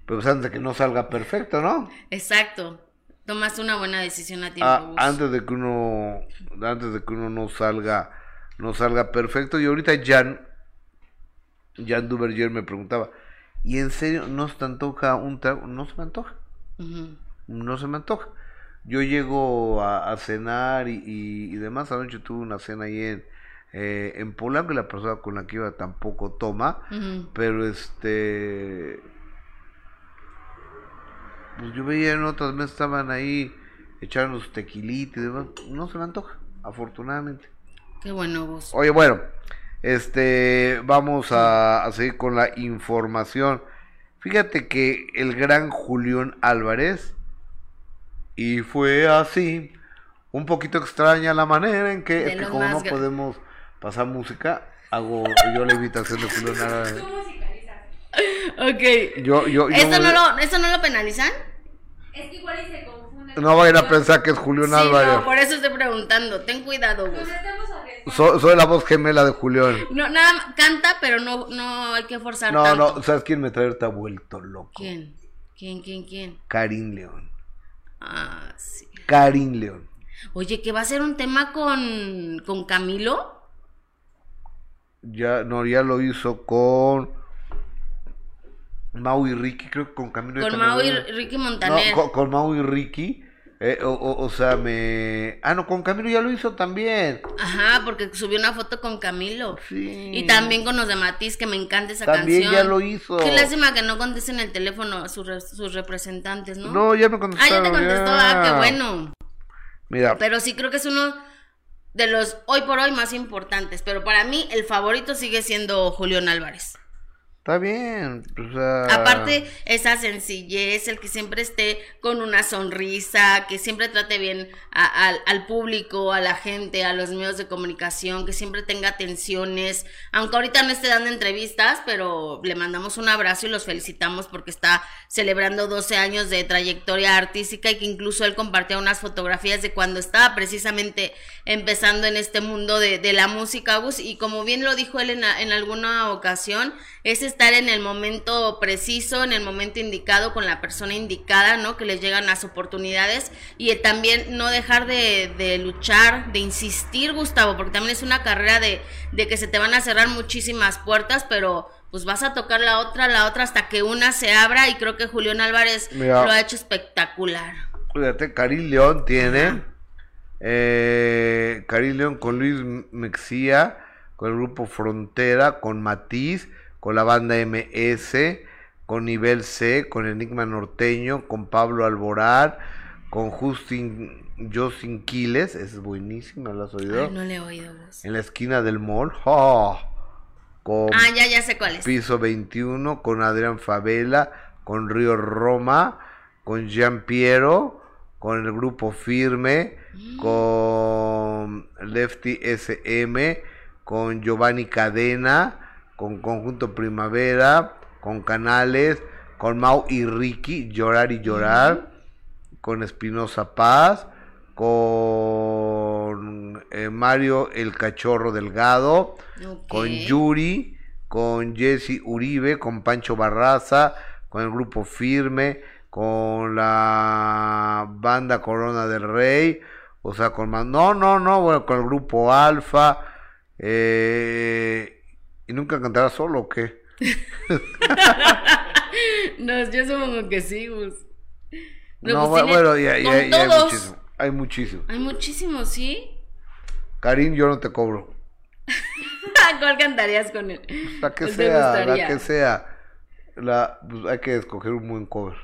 Pero pues antes de que no salga perfecto, ¿no? Exacto. Tomaste una buena decisión a tiempo, Ah, antes de que uno antes de que uno no salga no salga perfecto y ahorita Jan Jan Duverger me preguntaba y en serio no se te antoja un trago no se me antoja no se me antoja yo llego a, a cenar y, y, y demás anoche tuve una cena ahí en eh, en Polanco y la persona con la que iba tampoco toma pero este pues yo veía en otras mesas estaban ahí echando sus tequilitas y demás. No se me antoja, afortunadamente. Qué bueno, Gus. Oye, bueno, este vamos a, a seguir con la información. Fíjate que el gran Julián Álvarez, y fue así, un poquito extraña la manera en que, De es que como no podemos pasar música, hago yo la invitación de Julián Álvarez. Ok. Yo, yo, yo ¿Esto no, lo, ¿Esto no lo penalizan? Es que igual y se confunde. No vayan a pensar que es Julián Sí, Álvarez. no, por eso estoy preguntando. Ten cuidado, Gus. Nos estamos arriesgando. So- soy la voz gemela de Julián. No, nada, canta, pero no, no hay que forzar No, tanto. no, ¿sabes quién me trae ahorita vuelto loco? ¿Quién? ¿Quién, quién, quién? Karim León. Ah, sí. Karim León. Oye, que va a ser un tema con, con Camilo. Ya, no, ya lo hizo con Mau y Ricky, creo que con Camilo. Con Mau y Ricky No, Montaner. con, con Mau y Ricky. Eh, o, o- o sea, me. Ah, no, con Camilo ya lo hizo también. Ajá, porque subió una foto con Camilo. Sí. Y también con los de Matiz, que me encanta esa También canción. ya lo hizo. Qué lástima que no contesten el teléfono a sus, re- sus representantes, ¿no? No, ya me ah, contestaron. ya te contestó, ah, qué bueno. Mira, Pero sí creo que es uno de los hoy por hoy más importantes. Pero para mí el favorito sigue siendo Julián Álvarez. Está bien. Aparte, esa sencillez, el que siempre esté con una sonrisa, que siempre trate bien a- al- al público, a la gente, a los medios de comunicación, que siempre tenga atenciones, aunque ahorita no esté dando entrevistas, pero le mandamos un abrazo y los felicitamos porque está celebrando 12 años de trayectoria artística y que incluso él compartía unas fotografías de cuando estaba precisamente empezando en este mundo de, de la música, Gus, y como bien lo dijo él en, en alguna ocasión, es estar en el momento preciso, en el momento indicado, con la persona indicada, ¿no? Que les llegan las oportunidades y también no dejar de, de luchar, de insistir, Gustavo, porque también es una carrera de, de que se te van a cerrar muchísimas puertas, pero pues vas a tocar la otra, la otra, hasta que una se abra y creo que Julián Álvarez Mira. lo ha hecho espectacular. Fíjate, Karim León tiene. Eh, León con Luis Mexía, con el grupo Frontera, con Matiz, con la banda MS, con Nivel C, con Enigma Norteño, con Pablo Alborán, con Justin Justin Quiles, es buenísima, ¿la has oído? Ay, no le he oído. En la esquina del mall, ¡oh! con Ah, ya, ya sé cuál es. Piso 21, con Adrián Favela, con Río Roma, con Jean Piero, con el grupo Firme, con Lefty SM, con Giovanni Cadena, con Conjunto Primavera, con Canales, con Mau y Ricky, Llorar y Llorar, con Espinosa Paz, con eh, Mario el Cachorro Delgado, con Yuri, con Jesse Uribe, con Pancho Barraza, con el grupo Firme, con la banda Corona del Rey, o sea, con más, no, no, no, bueno, con el grupo Alfa, eh, y nunca cantará solo, ¿o qué? (laughs) No, yo supongo que sí, Gus. No, pues bu- tiene- bueno, ya, ya- hay muchísimo, hay muchísimo. Hay muchísimos, ¿sí? Karim, yo no te cobro. (laughs) ¿Cuál cantarías con él? La que ¿Cuál te sea, la que sea. La, pues hay que escoger un buen cover.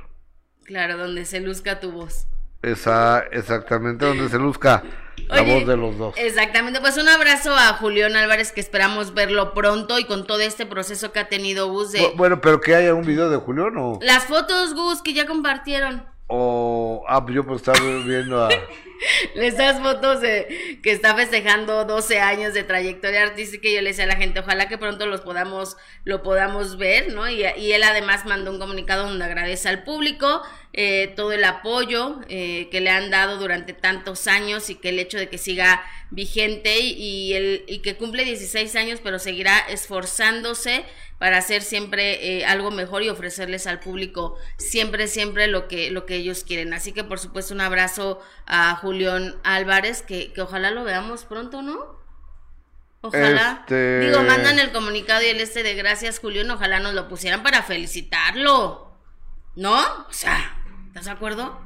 Claro, donde se luzca tu voz. Esa, exactamente donde se luzca la Oye, voz de los dos. Exactamente, pues un abrazo a Julián Álvarez que esperamos verlo pronto y con todo este proceso que ha tenido Gus de... Bu- Bueno, pero que haya un video de Julián o, Las fotos, Gus, que ya compartieron. o ah, pues yo pues estaba viendo a (laughs) Esas fotos de que está festejando 12 años de trayectoria artística y yo le decía a la gente, ojalá que pronto los podamos, lo podamos ver, ¿no? Y, y él además mandó un comunicado donde agradece al público eh, todo el apoyo eh, que le han dado durante tantos años y que el hecho de que siga vigente y, y, el, y que cumple 16 años, pero seguirá esforzándose para hacer siempre eh, algo mejor y ofrecerles al público siempre, siempre lo que, lo que ellos quieren. Así que por supuesto un abrazo a Julián Álvarez, que, que ojalá lo veamos pronto, ¿no? Ojalá. Este- Digo, mandan el comunicado y el este de gracias, Julián, ojalá nos lo pusieran para felicitarlo. ¿No? O sea, ¿estás de acuerdo?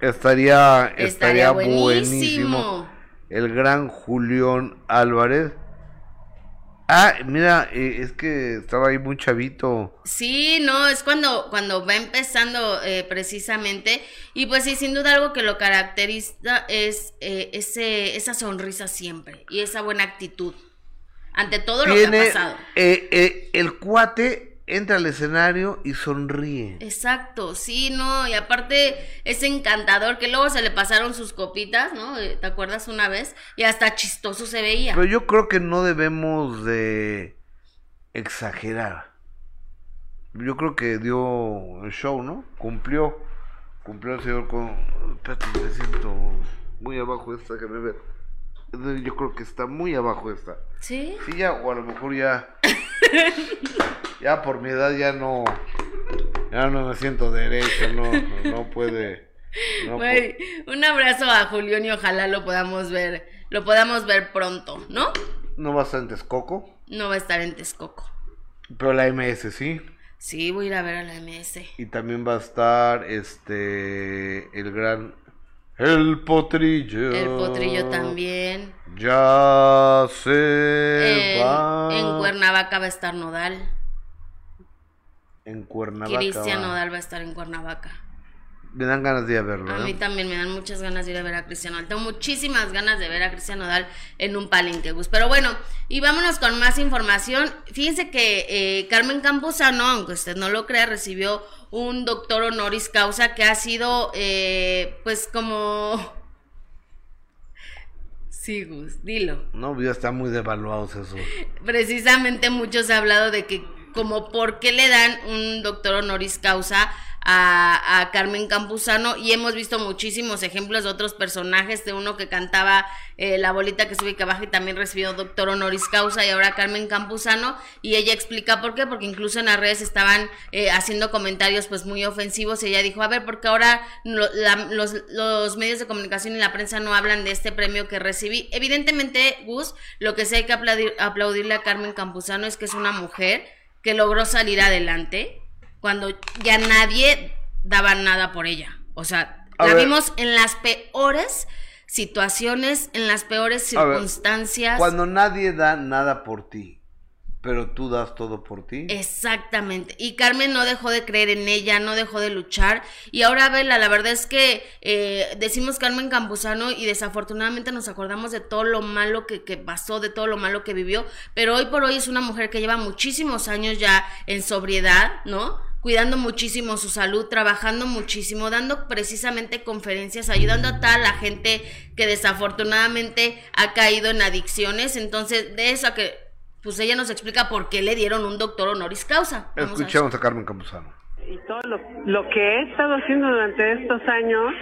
estaría estaría, Estaría buenísimo. buenísimo. El gran Julián Álvarez. Ah, mira, eh, es que estaba ahí muy chavito. Sí, no, es cuando, cuando va empezando eh, precisamente. Y pues sí, sin duda algo que lo caracteriza es eh, ese, esa sonrisa siempre y esa buena actitud ante todo lo que ha pasado. el cuate entra al escenario y sonríe. Exacto, sí, no, y aparte es encantador que luego se le pasaron sus copitas, ¿no? Eh, ¿Te acuerdas una vez? Y hasta chistoso se veía. Pero yo creo que no debemos de exagerar. Yo creo que dio el show, ¿no? Cumplió. Cumplió el señor con... Espérate, me siento muy abajo esta, que me ver. Yo creo que está muy abajo esta. ¿Sí? Sí, ya, o a lo mejor ya... (laughs) ya por mi edad ya no... Ya no me siento derecho, no, no puede... no un abrazo a Julián y ojalá lo podamos ver, lo podamos ver pronto, ¿no? ¿No vas a en Texcoco? No va a estar en Texcoco. Pero la MS sí. Sí, voy a ir a ver a la MS. Y también va a estar este el gran el potrillo. El potrillo también. Ya se En, va. en Cuernavaca va a estar Nodal. En Cuernavaca. Cristian. Nodal va a estar en Cuernavaca. Me dan ganas de ir a verlo. A mí también me dan muchas ganas de ir a ver a Cristian Nodal. Tengo muchísimas ganas de ver a Cristian Nodal en un palenque, Gus. Pero bueno, y vámonos con más información. Fíjense que eh, Carmen Campuzano, aunque usted no lo crea, recibió un doctor honoris causa que ha sido, eh, pues como... (laughs) Sí, Gus, dilo. No, ya están muy devaluados eso. Precisamente muchos han hablado de que como por qué le dan un doctor honoris causa a, Carmen Campuzano y hemos visto muchísimos ejemplos de otros personajes, de uno que cantaba eh, La bolita que sube y que baja y también recibió doctor honoris causa y ahora Carmen Campuzano y ella explica por qué, porque incluso en las redes estaban eh, haciendo comentarios pues muy ofensivos y ella dijo, a ver, porque ahora lo- la- los, los medios de comunicación y la prensa no hablan de este premio que recibí. Evidentemente, Gus, lo que sí hay que aplaudir, aplaudirle a Carmen Campuzano es que es una mujer que logró salir adelante cuando ya nadie daba nada por ella. O sea, A la ver. vimos en las peores situaciones, en las peores ver, circunstancias. Cuando nadie da nada por ti, pero tú das todo por ti. Exactamente. Y Carmen no dejó de creer en ella, no dejó de luchar. Y ahora, Vela, la verdad es que eh, decimos Carmen Campuzano y desafortunadamente nos acordamos de todo lo malo que, que pasó, de todo lo malo que vivió. Pero hoy por hoy es una mujer que lleva muchísimos años ya en sobriedad, ¿no? Cuidando muchísimo su salud, trabajando muchísimo, dando precisamente conferencias, ayudando a toda la gente que desafortunadamente ha caído en adicciones. Entonces, de eso a que pues ella nos explica por qué le dieron un doctor honoris causa. Vamos a. Escuchemos a Carmen Campuzano. y todo lo, lo que he estado haciendo durante estos años,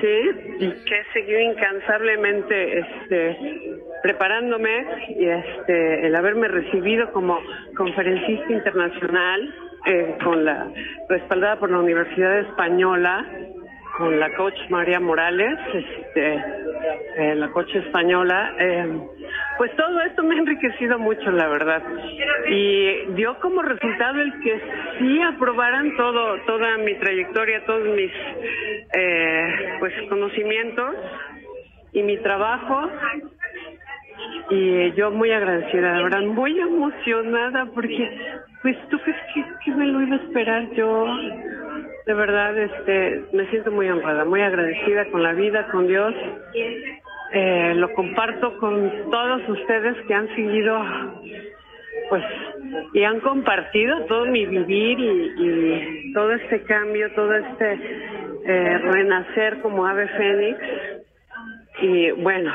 sí, y que he seguido incansablemente este, preparándome y este, el haberme recibido como conferencista internacional eh, con la respaldada por la Universidad Española con la coach María Morales, este, eh, la coach española, eh, pues todo esto me ha enriquecido mucho, la verdad. Y dio como resultado el que sí aprobaran todo, toda mi trayectoria, todos mis eh, pues conocimientos y mi trabajo. Y yo muy agradecida, de verdad, muy emocionada porque, pues, ¿tú crees que, me lo iba a esperar yo? De verdad, este, me siento muy honrada, muy agradecida con la vida, con Dios. Eh, lo comparto con todos ustedes que han seguido, pues, y han compartido todo mi vivir y, y todo este cambio, todo este eh, renacer como ave fénix. Y bueno,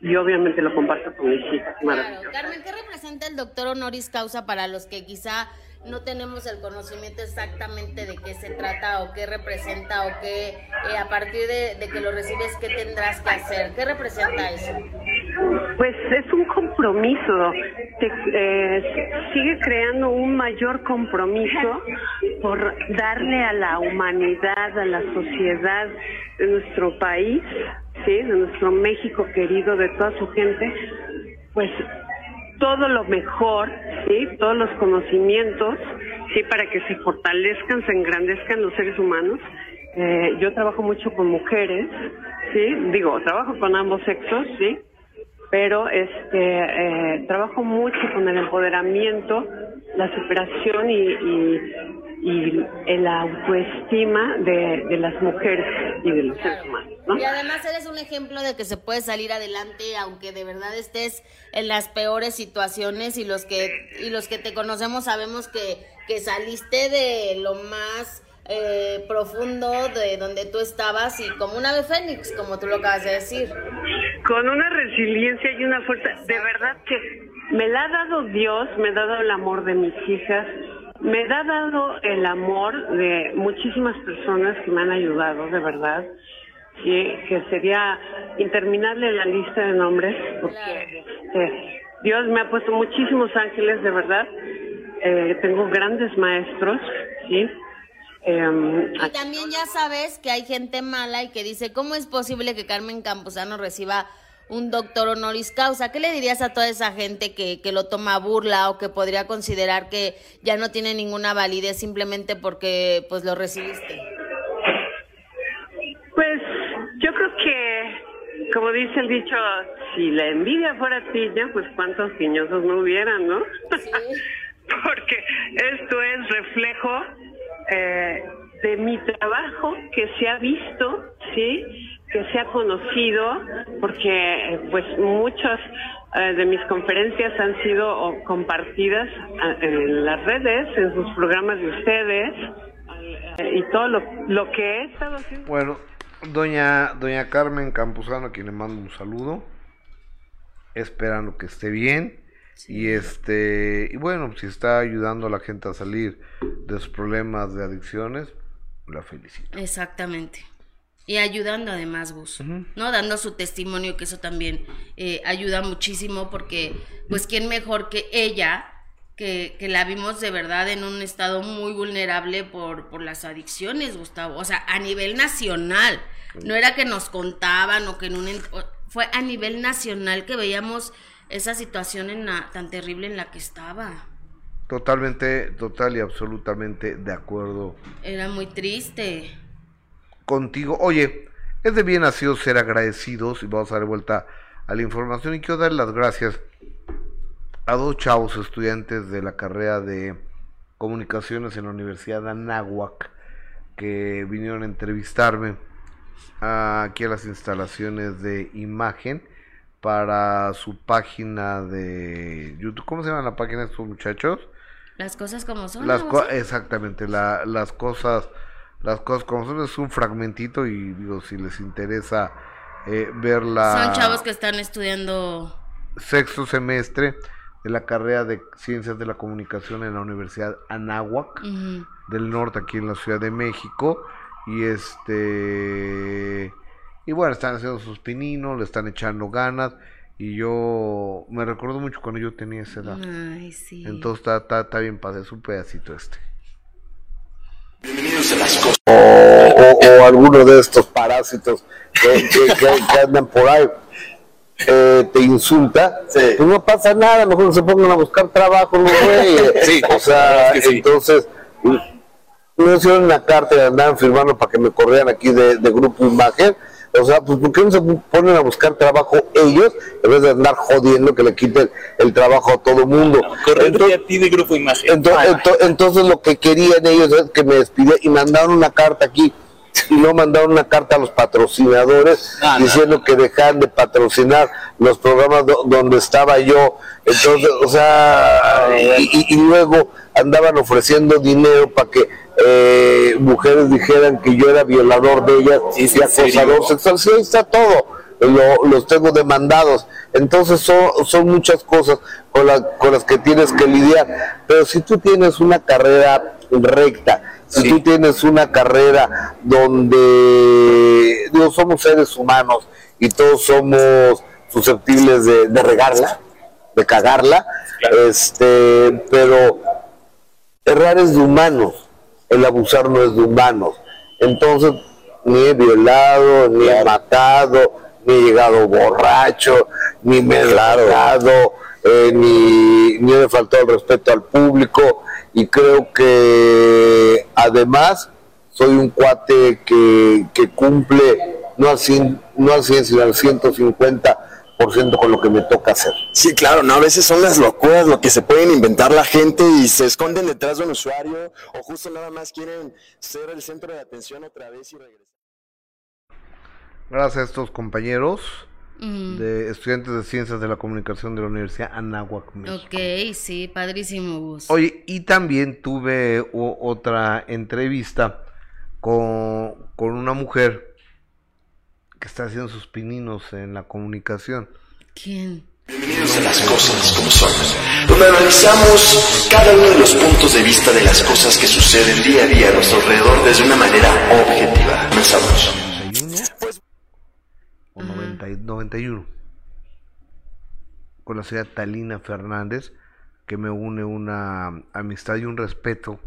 y obviamente lo comparto con mis hijas, Claro. Carmen, ¿qué representa el doctor honoris causa para los que quizá no tenemos el conocimiento exactamente de qué se trata o qué representa o qué, eh, a partir de, de que lo recibes, qué tendrás que hacer? ¿Qué representa eso? Pues es un compromiso, te, eh, sigue creando un mayor compromiso por darle a la humanidad, a la sociedad de nuestro país, sí, de nuestro México querido, de toda su gente, pues todo lo mejor, sí, todos los conocimientos, sí, para que se fortalezcan, se engrandezcan los seres humanos. Eh, yo trabajo mucho con mujeres, sí, digo, trabajo con ambos sexos, sí, pero este eh, trabajo mucho con el empoderamiento, la superación y, y, y el autoestima de, de las mujeres y de los seres humanos, ¿no? Y además eres un ejemplo de que se puede salir adelante aunque de verdad estés en las peores situaciones y los que y los que te conocemos sabemos que, que saliste de lo más eh, profundo de donde tú estabas y como un ave fénix, como tú lo acabas de decir. con una resiliencia y una fuerza. De verdad que me la ha dado Dios, me ha dado el amor de mis hijas, me ha dado el amor de muchísimas personas que me han ayudado, de verdad. Sí, que sería interminable la lista de nombres, porque este, Dios me ha puesto muchísimos ángeles, de verdad. Eh, tengo grandes maestros, ¿sí? Em, Y también ya sabes que hay gente mala y que dice, ¿cómo es posible que Carmen Campuzano reciba un doctor honoris causa. ¿Qué le dirías a toda esa gente que, que lo toma a burla o que podría considerar que ya no tiene ninguna validez simplemente porque pues lo recibiste? Pues yo creo que, como dice el dicho, si la envidia fuera tiña, pues cuántos tiñosos no hubieran, ¿no? (laughs) Porque esto es reflejo eh, de mi trabajo que se ha visto, ¿sí? Que se ha conocido, porque pues muchas eh, de mis conferencias han sido compartidas en las redes, en sus programas de ustedes, eh, y todo lo, lo que he estado haciendo. Bueno, doña, doña Carmen Campuzano, a quien le mando un saludo, esperando que esté bien. Y este, y bueno, si está ayudando a la gente a salir de sus problemas de adicciones, la felicito. Exactamente. Y ayudando además, Gus, ¿no? Dando su testimonio, que eso también eh, ayuda muchísimo, porque, pues, ¿quién mejor que ella, que, que la vimos de verdad en un estado muy vulnerable por, por las adicciones, Gustavo? O sea, a nivel nacional. No era que nos contaban o que en un... Fue a nivel nacional que veíamos esa situación en la- tan terrible en la que estaba. Totalmente, total y absolutamente de acuerdo Era muy triste. Contigo. Oye, es de bien nacido ser agradecidos y vamos a dar vuelta a la información y quiero dar las gracias a dos chavos estudiantes de la carrera de comunicaciones en la Universidad de Anáhuac que vinieron a entrevistarme aquí a las instalaciones de imagen para su página de YouTube. ¿Cómo se llama la página de estos muchachos? Las cosas como son. Las co- exactamente, la- las cosas, las cosas como son es un fragmentito y digo si les interesa eh, ver la Son chavos que están estudiando. sexto semestre de la carrera de Ciencias de la Comunicación en la Universidad Anáhuac del Norte aquí en la Ciudad de México y este y bueno están haciendo sus pininos, le están echando ganas y yo me recuerdo mucho cuando yo tenía esa edad. Ay, sí. Entonces está, está, está bien padre, es un pedacito este. O, o, o alguno de estos parásitos que, que- andan por ahí eh, te insulta, pues no pasa nada, mejor se pongan a buscar trabajo los güeyes. Sí, o sea, es que sí. entonces me hicieron una carta y andaban firmando para que me corrieran aquí de, de Grupo Imagen. O sea, pues ¿por qué no se ponen a buscar trabajo ellos en vez de andar jodiendo que le quiten el trabajo a todo mundo? Corriendo a ti de Grupo Imagen. Ento- ento- entonces lo que querían ellos es que me despidieran y mandaron una carta aquí y no mandaron una carta a los patrocinadores No, no. diciendo que dejaran de patrocinar los programas do- donde estaba yo entonces o sea y, y- y luego andaban ofreciendo dinero para que eh, mujeres dijeran que yo era violador de ellas y acosador sexual. Sí ahí está todo. Lo- los tengo demandados. Entonces son, son muchas cosas con, la- con las que tienes que lidiar. Pero si tú tienes una carrera recta, si tú tienes una carrera donde digo, somos seres humanos y todos somos susceptibles de, de regarla, de cagarla, este, pero errar es de humanos, el abusar no es de humanos. Entonces, ni he violado, ni he matado, ni he llegado borracho, ni me he largado, eh, ni, ni he faltado el respeto al público. Y creo que además soy un cuate que, que cumple no al 100, no al 100, sino al 150% con lo que me toca hacer. Sí, claro, no, a veces son las locuras lo que se pueden inventar la gente y se esconden detrás de un usuario o justo nada más quieren ser el centro de atención otra vez y regresar. Gracias a estos compañeros Mm. de estudiantes de Ciencias de la Comunicación de la Universidad Anáhuac. México. Ok, sí, padrísimo, Gus. Oye, y también tuve otra entrevista con, con una mujer que está haciendo sus pininos en la comunicación. ¿Quién? Bienvenidos a las cosas como son, donde analizamos cada uno de los puntos de vista de las cosas que suceden día a día a nuestro alrededor desde una manera objetiva. Comenzamos. o 90 y- 91 con la señora Talina Fernández que me une una amistad y un respeto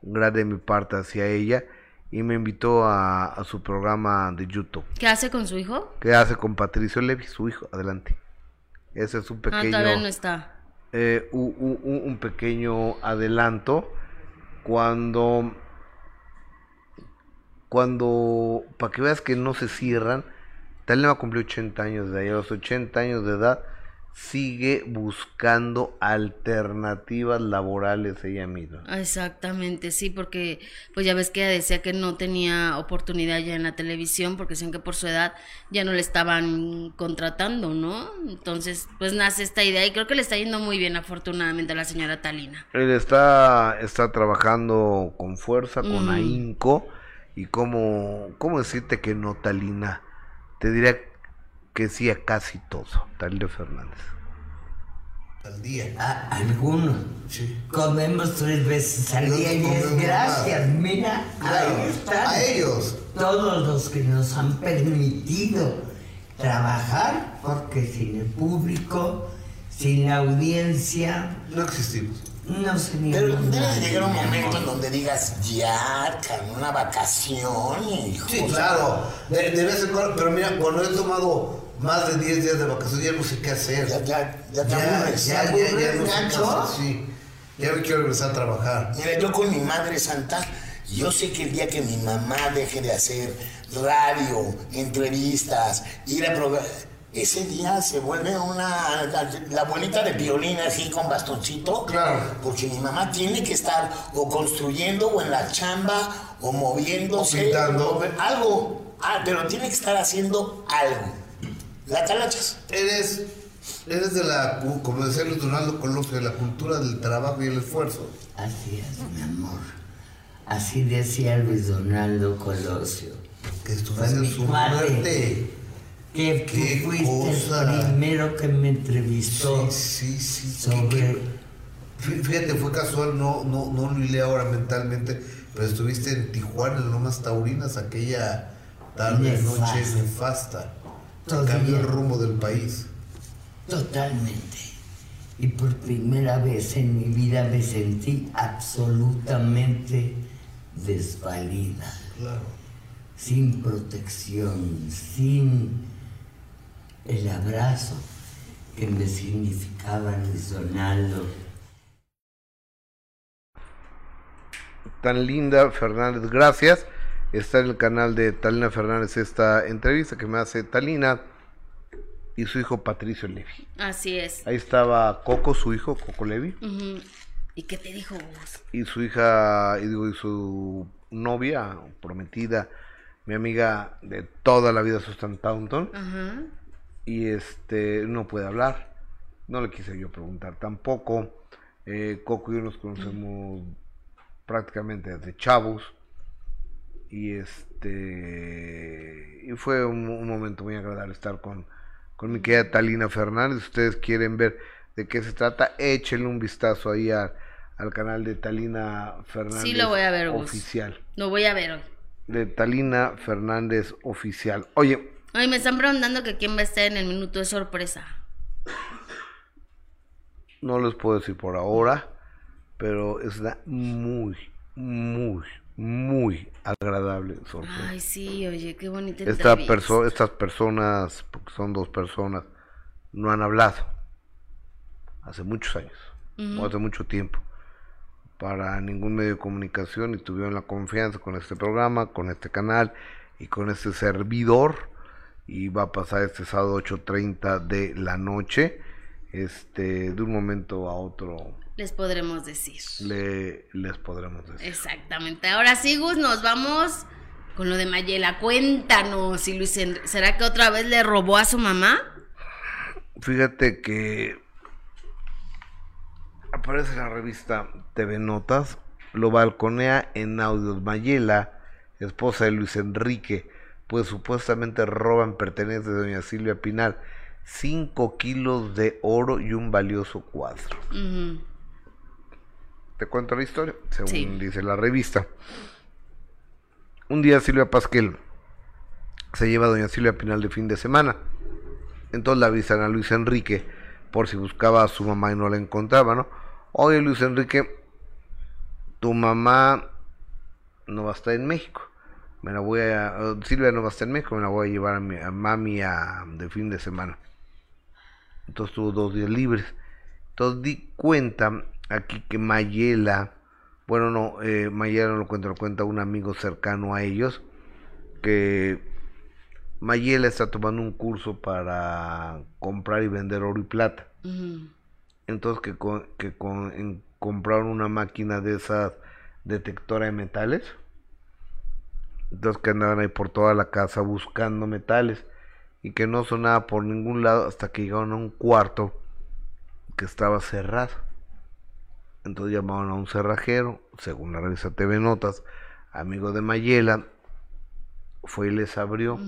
grande de mi parte hacia ella y me invitó a, a su programa de YouTube. ¿Qué hace con su hijo? ¿Qué hace con Patricio Levy, su hijo? Adelante. Ese es un Ah, pequeño, todavía no está. eh, u- u- u- un pequeño adelanto cuando, cuando, para que veas que no se cierran, Talema cumplió 80 años de ahí, a los 80 años de edad sigue buscando alternativas laborales ella misma. Exactamente, sí, porque pues ya ves que ella decía que no tenía oportunidad ya en la televisión porque decían que por su edad ya no le estaban contratando, ¿no? Entonces, pues nace esta idea y creo que le está yendo muy bien afortunadamente a la señora Talina. Él está, está trabajando con fuerza, con Mm. ahínco, y cómo, cómo decirte que no, Talina. Te diría que sí a casi todo, Talina Fernández. al día. A algunos. Comemos tres veces al día y es gracias. más. Mira, Claro, ahí están. a ellos. Todos los que nos han permitido trabajar, porque sin el público, sin la audiencia, No existimos. no sería Pero nada. debe llegar un momento en donde digas, ya, una vacación, hijo. Sí, claro. De, de vez en cuando, pero mira, cuando he tomado más de 10 días de vacaciones, ya no sé qué hacer. Ya, ya, ya te ya, aburres. ya, ¿Te ya, ya no sé qué hacer, sí. Ya me quiero regresar a trabajar. Mira, yo con mi madre santa, yo sé que el día que mi mamá deje de hacer radio, entrevistas, ir a programas, ese día se vuelve una. La, la abuelita de violín así con bastoncito. Claro. Porque mi mamá tiene que estar o construyendo o en la chamba o moviéndose. O pintando. o algo. Ah, pero tiene que estar haciendo algo. La talachas. Eres, eres de la, como decía Luis Donaldo Colosio, de la cultura del trabajo y el esfuerzo. Así es, mi amor. Así decía Luis Donaldo Colosio. Que estuviste en su muerte. Que Qué fuiste cosa. el primero que me entrevistó Sí, sí, sí. sobre Fí- Fíjate, fue casual, no, no, no lo hilé ahora mentalmente, pero estuviste en Tijuana, en Lomas Taurinas, aquella tarde, Nefasta. noche nefasta. Cambió el rumbo del país. Totalmente. Y por primera vez en mi vida me sentí absolutamente desvalida, Claro. sin protección, sin el abrazo que me significaba Luis Donaldo. Tan linda, Fernández, gracias. Está en el canal de Talina Fernández esta entrevista que me hace Talina y su hijo Patricio Levy. Así es. Ahí estaba Coco, su hijo, Coco Levy, Ujú. ¿Y qué te dijo vos? y su hija, y digo, y su novia, prometida, mi amiga de toda la vida, Susan Taunton, y este no puede hablar. No le quise yo preguntar tampoco. Eh, Coco y yo nos conocemos prácticamente desde chavos. Y este y fue un, un momento muy agradable estar con, con mi querida Talina Fernández. Si ustedes quieren ver de qué se trata, échenle un vistazo ahí a- al canal de Talina Fernández Sí, lo voy a ver, oficial. Lo voy a ver hoy. De Talina Fernández oficial. Oye, Ay, me están preguntando que quién va a estar en el minuto de sorpresa. No les puedo decir por ahora, pero es una muy, muy, muy agradable sorpresa. Ay, sí, oye, qué bonita Esta perso estas personas, porque son dos personas, no han hablado hace muchos años, o hace mucho tiempo, para ningún medio de comunicación y tuvieron la confianza con este programa, con este canal y con este servidor. Y va a pasar este sábado 8.30 de la noche. Este, de un momento a otro Les podremos decir. le, les podremos decir. Exactamente. Ahora sí, Gus, nos vamos con lo de Mayela. Cuéntanos, si Luis ¿será que otra vez le robó a su mamá? Fíjate que aparece en la revista TV Notas, lo balconea en audios Mayela, esposa de Luis Enrique, pues supuestamente roban pertenencias de doña Silvia Pinal, 5 kilos de oro y un valioso cuadro. Ujú. Te cuento la historia, según Sí. dice la revista. Un día Silvia Pasquel se lleva a doña Silvia Pinal de fin de semana. Entonces la avisan a Luis Enrique por si buscaba a su mamá y no la encontraba, ¿no? Oye Luis Enrique, tu mamá no va a estar en México. Me la voy a... Silvia no va a estar en México, me la voy a llevar a, mi, a mami a, de fin de semana. Entonces tuvo dos días libres. Entonces di cuenta aquí que Mayela, bueno no, eh, Mayela no lo cuenta, lo cuenta un amigo cercano a ellos, que Mayela está tomando un curso para comprar y vender oro y plata. Entonces que, con- que con- en- compraron una máquina de esas detectora de metales. Entonces que andaban ahí por toda la casa buscando metales y que no sonaba por ningún lado hasta que llegaron a un cuarto que estaba cerrado. Entonces llamaron a un cerrajero, según la revista TV Notas, amigo de Mayela, fue y les abrió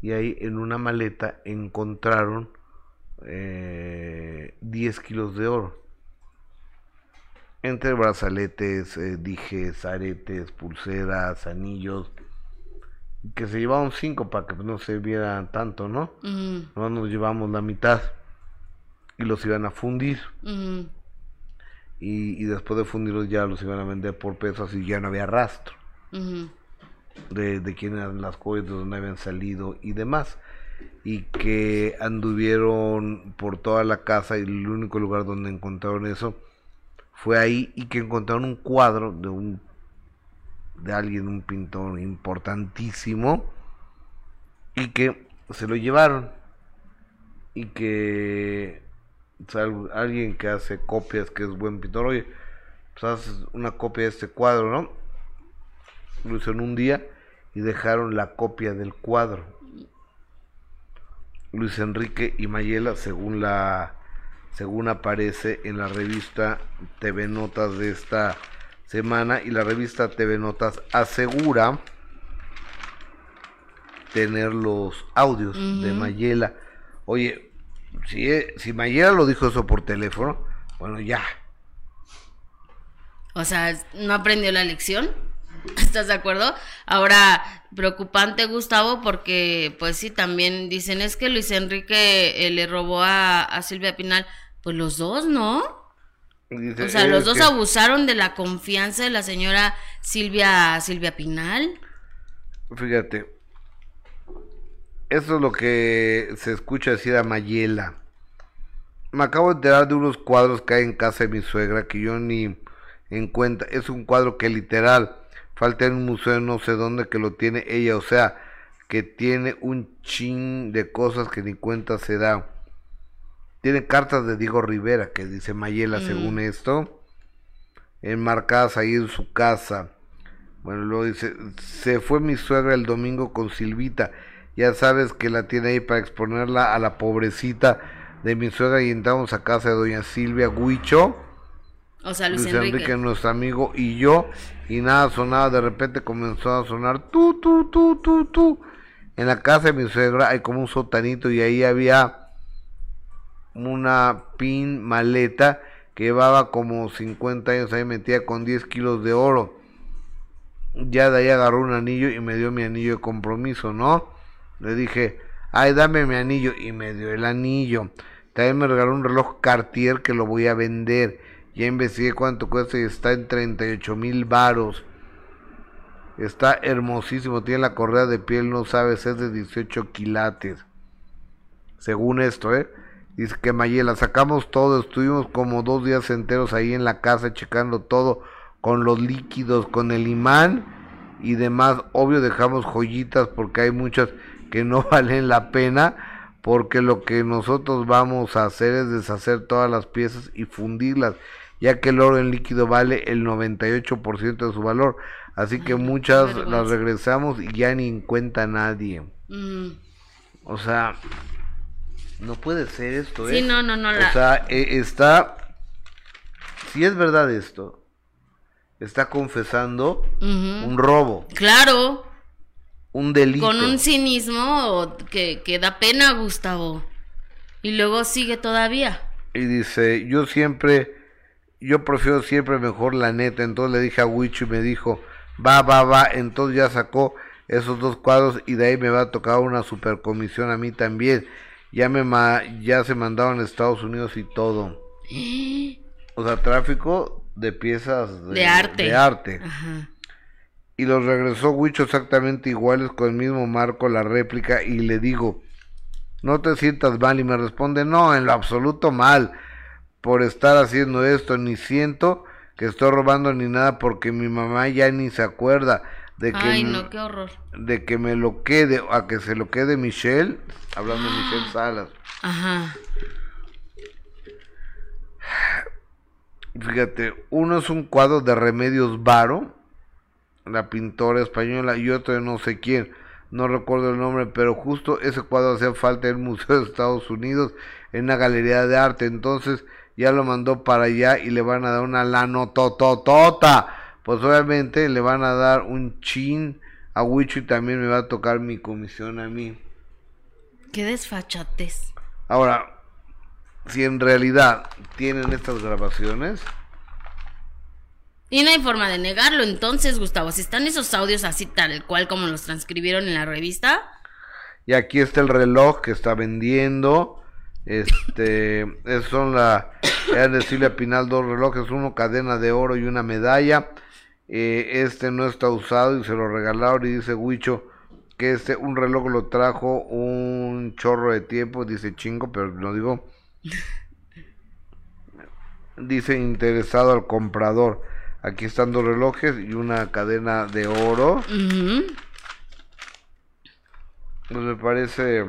y ahí en una maleta encontraron eh, 10 kilos de oro. Entre brazaletes, eh, dijes, aretes, pulseras, anillos. Que se llevaban 5 para que no se viera tanto, ¿no? Ujú. No nos llevamos la mitad. Y los iban a fundir. Ujú. Y, y después de fundirlos ya los iban a vender por pesos y ya no había rastro de quién eran las joyas, de dónde habían salido y demás. Y que anduvieron por toda la casa y el único lugar donde encontraron eso fue ahí y que encontraron un cuadro de un de alguien, un pintor importantísimo y que se lo llevaron y que alguien que hace copias que es buen pintor, oye, pues haces una copia de este cuadro, ¿no? lo hizo en un día y dejaron la copia del cuadro. Luis Enrique y Mayela, según la según aparece en la revista TV Notas de esta semana y la revista TV Notas asegura tener los audios de. Mayela. Oye, si, si Mayela lo dijo eso por teléfono, bueno, ya. O sea, no aprendió la lección. (laughs) ¿Estás de acuerdo? Ahora, preocupante, Gustavo, porque pues sí, también dicen es que Luis Enrique eh, le robó a, a Silvia Pinal. Pues los dos, ¿no? Dice, O sea, los "Es dos que- abusaron de la confianza de la señora Silvia Silvia Pinal. Fíjate, eso es lo que se escucha decir a Mayela. Me acabo de enterar de unos cuadros que hay en casa de mi suegra que yo ni en cuenta. Es un cuadro que literal falta en un museo no sé dónde que lo tiene ella. O sea, que tiene un chin de cosas que ni cuenta se da. Tiene cartas de Diego Rivera que dice Mayela Mm. según esto. Enmarcadas ahí en su casa. Bueno, luego dice, se fue mi suegra el domingo con Silvita. Ya sabes que la tiene ahí para exponerla a la pobrecita de mi suegra y entramos a casa de doña Silvia Huicho. O sea, Luis, Luis Enrique. Enrique, nuestro amigo, y yo, y nada sonaba, de repente comenzó a sonar tú, tú, tú, tú, tú. En la casa de mi suegra hay como un sotanito y ahí había una pin maleta que llevaba como 50 años ahí metida con 10 kilos de oro. Ya de ahí agarró un anillo y me dio mi anillo de compromiso, ¿no? Le dije, ay, dame mi anillo y me dio el anillo. También me regaló un reloj Cartier que lo voy a vender. Ya investigué cuánto cuesta y está en 38 mil varos. Está hermosísimo, tiene la correa de piel, no sabes, es de 18 quilates. Según esto, ¿eh? Dice que Mayela, sacamos todo, estuvimos como dos días enteros ahí en la casa checando todo con los líquidos, con el imán y demás. Obvio dejamos joyitas porque hay muchas que no (laughs) valen la pena porque lo que nosotros vamos a hacer es deshacer todas las piezas y fundirlas, ya que el oro en líquido vale el 98% de su valor. Así que muchas las regresamos y ya ni en cuenta nadie. Mm. O sea, no puede ser esto, Sí, ¿eh? no, no, no, O la- sea, eh, está. Si es verdad esto, está confesando un robo, Claro, un delito. con un cinismo que, que da pena, Gustavo. Y luego sigue todavía. Y dice: Yo siempre, yo prefiero siempre mejor la neta. Entonces le dije a Wicho y me dijo: Va, va, va. Entonces ya sacó esos dos cuadros y de ahí me va a tocar una super comisión a mí también. Ya, me ma- ya se mandaron a Estados Unidos y todo. (gasps) O sea, tráfico de piezas De arte. de arte. Ajá. Y los regresó Huicho exactamente iguales con el mismo marco, la réplica, y le digo, no te sientas mal, y me responde, no, en lo absoluto mal, por estar haciendo esto, ni siento que estoy robando ni nada, porque mi mamá ya ni se acuerda de que, Ay, m- no, qué horror. de que me lo quede, a que se lo quede Michelle, hablando de Michelle Salas. Ajá. Fíjate, uno es un cuadro de Remedios Varo, la pintora española, y otro de no sé quién, no recuerdo el nombre, pero justo ese cuadro hacía falta en el Museo de Estados Unidos, en una galería de arte, entonces ya lo mandó para allá y le van a dar una lano tototota, pues obviamente le van a dar un chin a Wicho y también me va a tocar mi comisión a mí. Qué desfachatez. Ahora, si en realidad tienen estas grabaciones, Y no hay forma de negarlo, entonces, Gustavo, si están esos audios así tal cual como los transcribieron en la revista, Y aquí está el reloj que está vendiendo. Este, esos son la, eran de Silvia Pinal, dos relojes, uno cadena de oro y una medalla. Eh, este no está usado y se lo regalaron y dice Huicho que este, un reloj lo trajo un chorro de tiempo, dice chingo, pero lo digo. (laughs) Dice interesado al comprador. Aquí están dos relojes y una cadena de oro. Pues me parece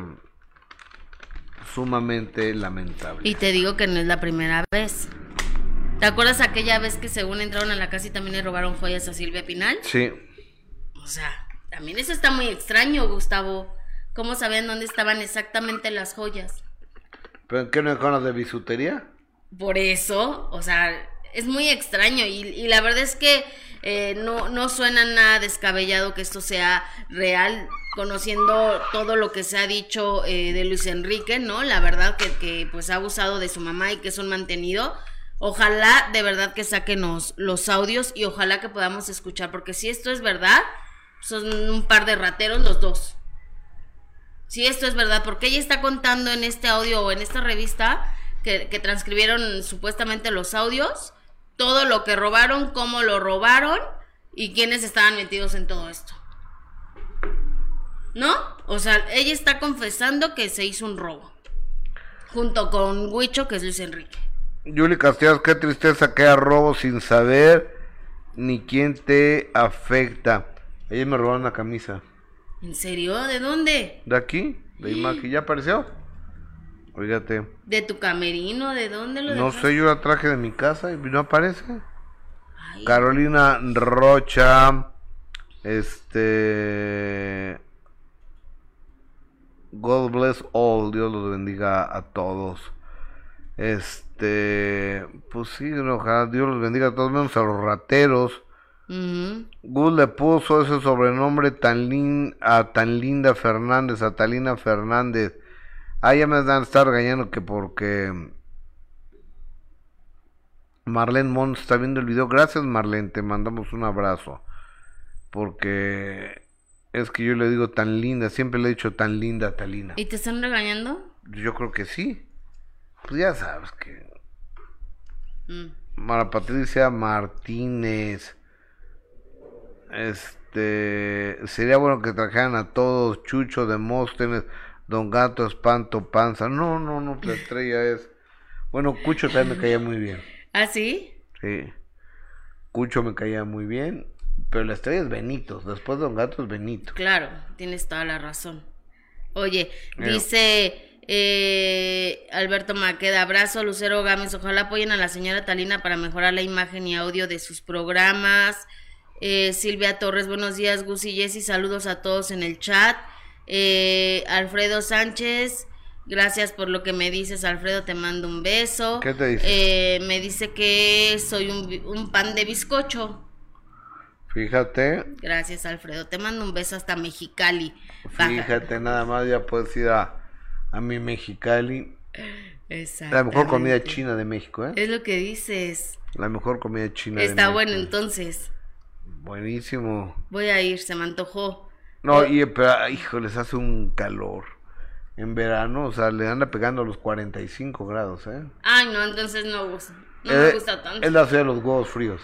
sumamente lamentable. y te digo que no es la primera vez. ¿Te acuerdas aquella vez que según entraron a la casa y también le robaron joyas a Silvia Pinal? Sí, O sea, también eso está muy extraño, Gustavo. ¿Cómo sabían dónde estaban exactamente las joyas? pero ¿en qué no de bisutería? Por eso, o sea, es muy extraño y, la verdad es que eh, no, no suena nada descabellado que esto sea real, conociendo todo lo que se ha dicho eh, de Luis Enrique, ¿no? La verdad que, que pues ha abusado de su mamá y que es un mantenido. Ojalá de verdad que saquen los, los audios y ojalá que podamos escuchar, porque si esto es verdad, son un par de rateros los dos. Si esto es verdad, porque ella está contando en este audio o en esta revista que, que transcribieron supuestamente los audios, todo lo que robaron, cómo lo robaron y quiénes estaban metidos en todo esto. ¿No? O sea, ella está confesando que se hizo un robo. Junto con Huicho, que es Luis Enrique. Yuli Castellanos, qué tristeza que haya robo sin saber ni quién te afecta. Ayer me robaron una camisa. ¿En serio? ¿De dónde? ¿De aquí? ¿De imagen? ¿Ya apareció? Oígate. ¿De tu camerino? ¿De dónde lo No dejaste? sé, yo la traje de mi casa y no aparece. Carolina Rocha. Este. God bless all. Dios los bendiga a todos. Este. Pues sí, ojalá Dios los bendiga a todos, menos a los rateros. Ujú. Gus le puso ese sobrenombre tan lin a tan linda Fernández, a Talina Fernández. Ah, ya me dan estar regañando que porque Marlene Mons está viendo el video. Gracias Marlene, te mandamos un abrazo. Porque es que yo le digo tan linda, siempre le he dicho tan linda a Talina. ¿Y te están regañando? Yo creo que sí. Pues ya sabes que Mm. Mara Patricia Martínez. Este. Sería bueno que trajeran a todos. Chucho, Demóstenes, Don Gato, Espanto, Panza. No, no, no. La estrella es. Bueno, Cucho también me caía muy bien. (laughs) ¿Ah, sí? Sí. Cucho me caía muy bien. Pero la estrella es Benito. Después de Don Gato es Benito. Claro, tienes toda la razón. Oye, dice eh, Alberto Maqueda, abrazo Lucero Gámez, ojalá apoyen a la señora Talina para mejorar la imagen y audio de sus programas. Eh, Silvia Torres, buenos días, Gus y Jessy, saludos a todos en el chat. Eh, Alfredo Sánchez, gracias por lo que me dices, Alfredo, te mando un beso. ¿Qué te dice? Eh, me dice que soy un, pan de bizcocho. Fíjate. Gracias, Alfredo. Te mando un beso hasta Mexicali. Baja. Fíjate, nada más ya puedes ir a, a mi Mexicali. La mejor comida china de México, ¿eh? Es lo que dices. La mejor comida china de Está México. bueno, entonces. Buenísimo. Voy a ir, se me antojó. No, y pero, hijo, les hace un calor. En verano, o sea, le anda pegando a los 45 grados, ¿eh? Ay, no, entonces no gusta. No me Eh, gusta tanto. Es la ciudad de los huevos fríos.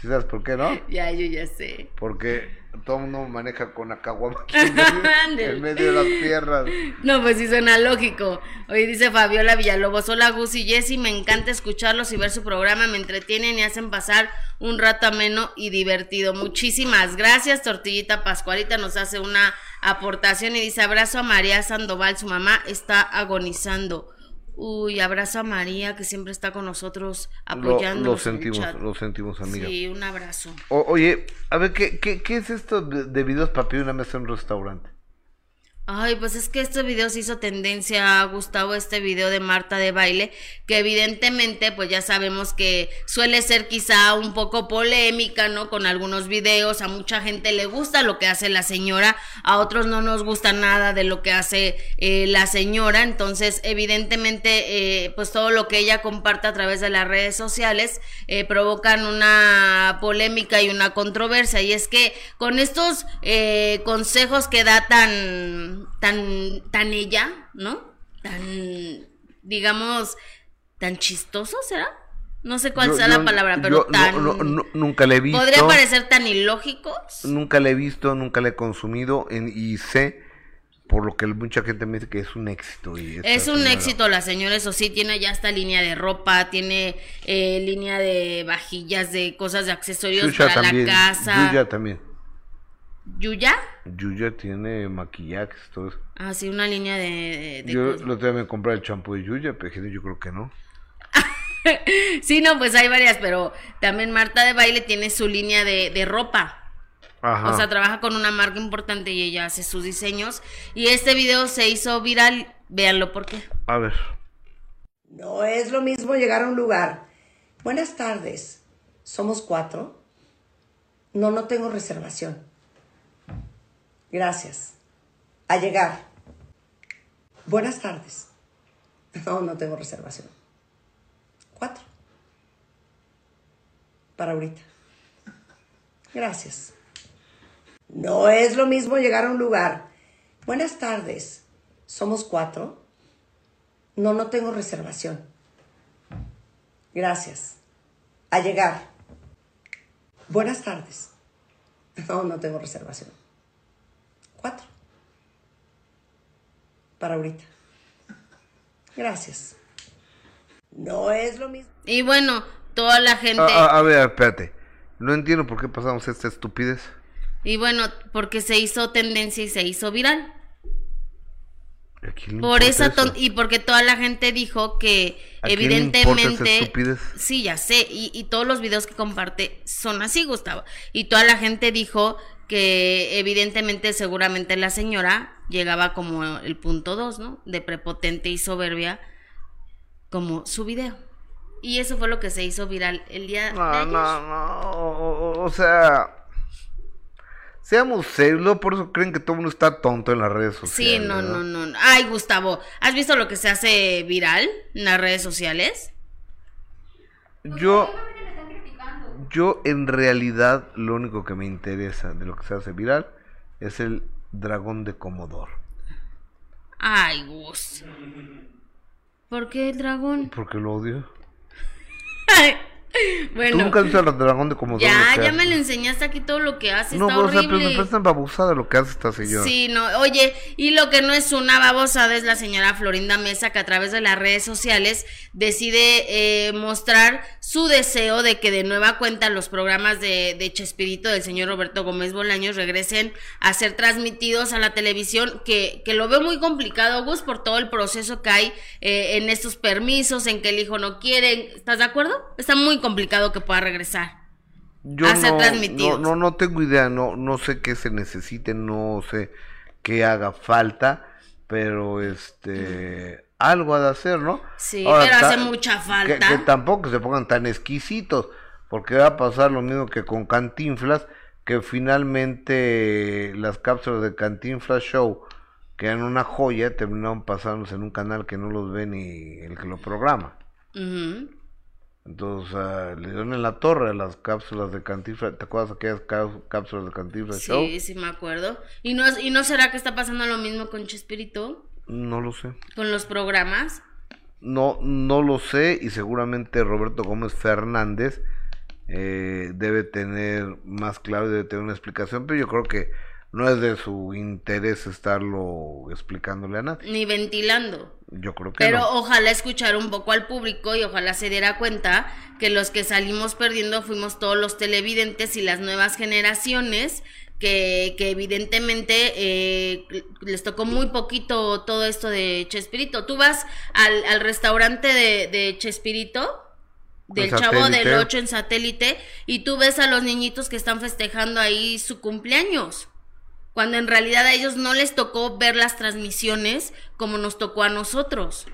¿Sí sabes por qué, no? (laughs) Ya, yo ya sé. Porque todo el mundo maneja con (laughs) la caguama en medio, en medio de las piernas. No, pues sí suena lógico. Hoy dice Fabiola Villalobos, hola Gus y Jessy, me encanta escucharlos y ver su programa, me entretienen y hacen pasar un rato ameno y divertido. Muchísimas gracias, Tortillita Pascualita nos hace una aportación y dice, abrazo a María Sandoval, su mamá está agonizando. Uy, abrazo a María que siempre está con nosotros Lo, apoyándonos. lo el sentimos, chat. lo sentimos, amiga. Sí, un abrazo. O- oye, a ver, ¿qué, qué, qué es esto de, de videos para pedir una mesa en un restaurante? Ay, pues es que este video se hizo tendencia, Gustavo, este video de Marta de baile, que evidentemente, pues ya sabemos que suele ser quizá un poco polémica, ¿no? Con algunos videos, a mucha gente le gusta lo que hace la señora, a otros no nos gusta nada de lo que hace eh, la señora, entonces evidentemente, eh, pues todo lo que ella comparte a través de las redes sociales eh, provocan una polémica y una controversia, y es que con estos eh, consejos que da tan, tan, tan ella, ¿no? Tan, digamos, tan chistoso, ¿será? No sé cuál Yo- sea yo- la palabra, pero tan... no- no- nunca le he visto. Podría parecer tan ilógicos. Nunca le he visto, nunca le he consumido en- y sé, por lo que mucha gente me dice que es un éxito. Y Es un señora- éxito la señora, eso sí, tiene ya esta línea de ropa, tiene eh, línea de vajillas, de cosas de accesorios para también. la casa. También. ¿Yuya? Yuya tiene maquillajes, todo eso. Ah, sí, una línea de... de Yo cosas. lo tengo que comprar el champú de Yuya, pero yo creo que no. (laughs) Sí, no, pues hay varias, pero también Marta de Baile tiene su línea de, de ropa. Ajá. O sea, trabaja con una marca importante y ella hace sus diseños. Y este video se hizo viral. Véanlo, ¿por qué? A ver. No es lo mismo llegar a un lugar. Buenas tardes. Somos cuatro. No, no tengo reservación. Gracias. A llegar. Buenas tardes. No, no tengo reservación. Cuatro. Para ahorita. Gracias. No es lo mismo llegar a un lugar. Buenas tardes. Somos cuatro. No, no tengo reservación. Gracias. A llegar. Buenas tardes. No, no tengo reservación. Cuatro. Para ahorita. Gracias. No es lo mismo. Y bueno, toda la gente... A, a- a ver, espérate. No entiendo por qué pasamos esta estupidez. Y bueno, porque se hizo tendencia y se hizo viral. ¿A quién le Por esa eso? y porque toda la gente dijo que ¿A quién le importa esa evidentemente estupidez? sí ya sé y, y todos los videos que comparte son así Gustavo y toda la gente dijo que evidentemente seguramente la señora llegaba como el punto 2 no de prepotente y soberbia como su video y eso fue lo que se hizo viral el día de No, ayer. no, no. O, o- sea. Seamos serios, por eso creen que todo el mundo está tonto en las redes sociales. Sí, no, no, no. no. Ay, Gustavo, ¿has visto lo que se hace viral en las redes sociales? Yo, yo en realidad lo único que me interesa de lo que se hace viral es el dragón de Comodoro. Ay, Gus. ¿Por qué el dragón? Porque lo odio. ¿Tú (laughs) (laughs) Bueno, nunca has visto al dragón de Comodoro? ya, Lo ya me le enseñaste aquí todo lo que hace, No, está pero, o sea, pero me horrible. parece tan babosada lo que hace esta señora. Sí, no, oye, y lo que no es una babosada es la señora Florinda Mesa que a través de las redes sociales decide eh, mostrar su deseo de que de nueva cuenta los programas de, de Chespirito del señor Roberto Gómez Bolaños regresen a ser transmitidos a la televisión, que, que lo veo muy complicado, Gus, por todo el proceso que hay eh, en estos permisos, en que el hijo no quiere, ¿estás de acuerdo? Está muy complicado que pueda regresar. Yo a ser no, no, no, no tengo idea, no, no sé qué se necesite, no sé qué haga falta, pero este algo ha de hacer, ¿no? Sí, Ahora, pero hace mucha Que, falta. que tampoco se pongan tan exquisitos, porque va a pasar lo mismo que con Cantinflas, que finalmente las cápsulas de Cantinflas Show, que eran una joya, terminaron pasándose en un canal que no los ve ni el que lo programa. Ujú. Entonces le dieron en la torre las cápsulas de Cantinflas. ¿Te acuerdas aquellas cá- cápsulas de Cantinflas Show? Sí, sí me acuerdo. ¿Y no, ¿Y no será que está pasando lo mismo con Chespirito? No lo sé. ¿Con los programas? No, no lo sé y seguramente Roberto Gómez Fernández eh, debe tener más claro y debe tener una explicación, pero yo creo que no es de su interés estarlo explicándole a nadie. Ni ventilando. Yo creo que Pero no. ojalá escuchar un poco al público y ojalá se diera cuenta que los que salimos perdiendo fuimos todos los televidentes y las nuevas generaciones que, que evidentemente eh, les tocó muy poquito todo esto de Chespirito. Tú vas al, al restaurante de, de Chespirito, del En Chavo del Satélite. 8 en satélite, y tú ves a los niñitos que están festejando ahí su cumpleaños cuando en realidad a ellos no les tocó ver las transmisiones como nos tocó a nosotros.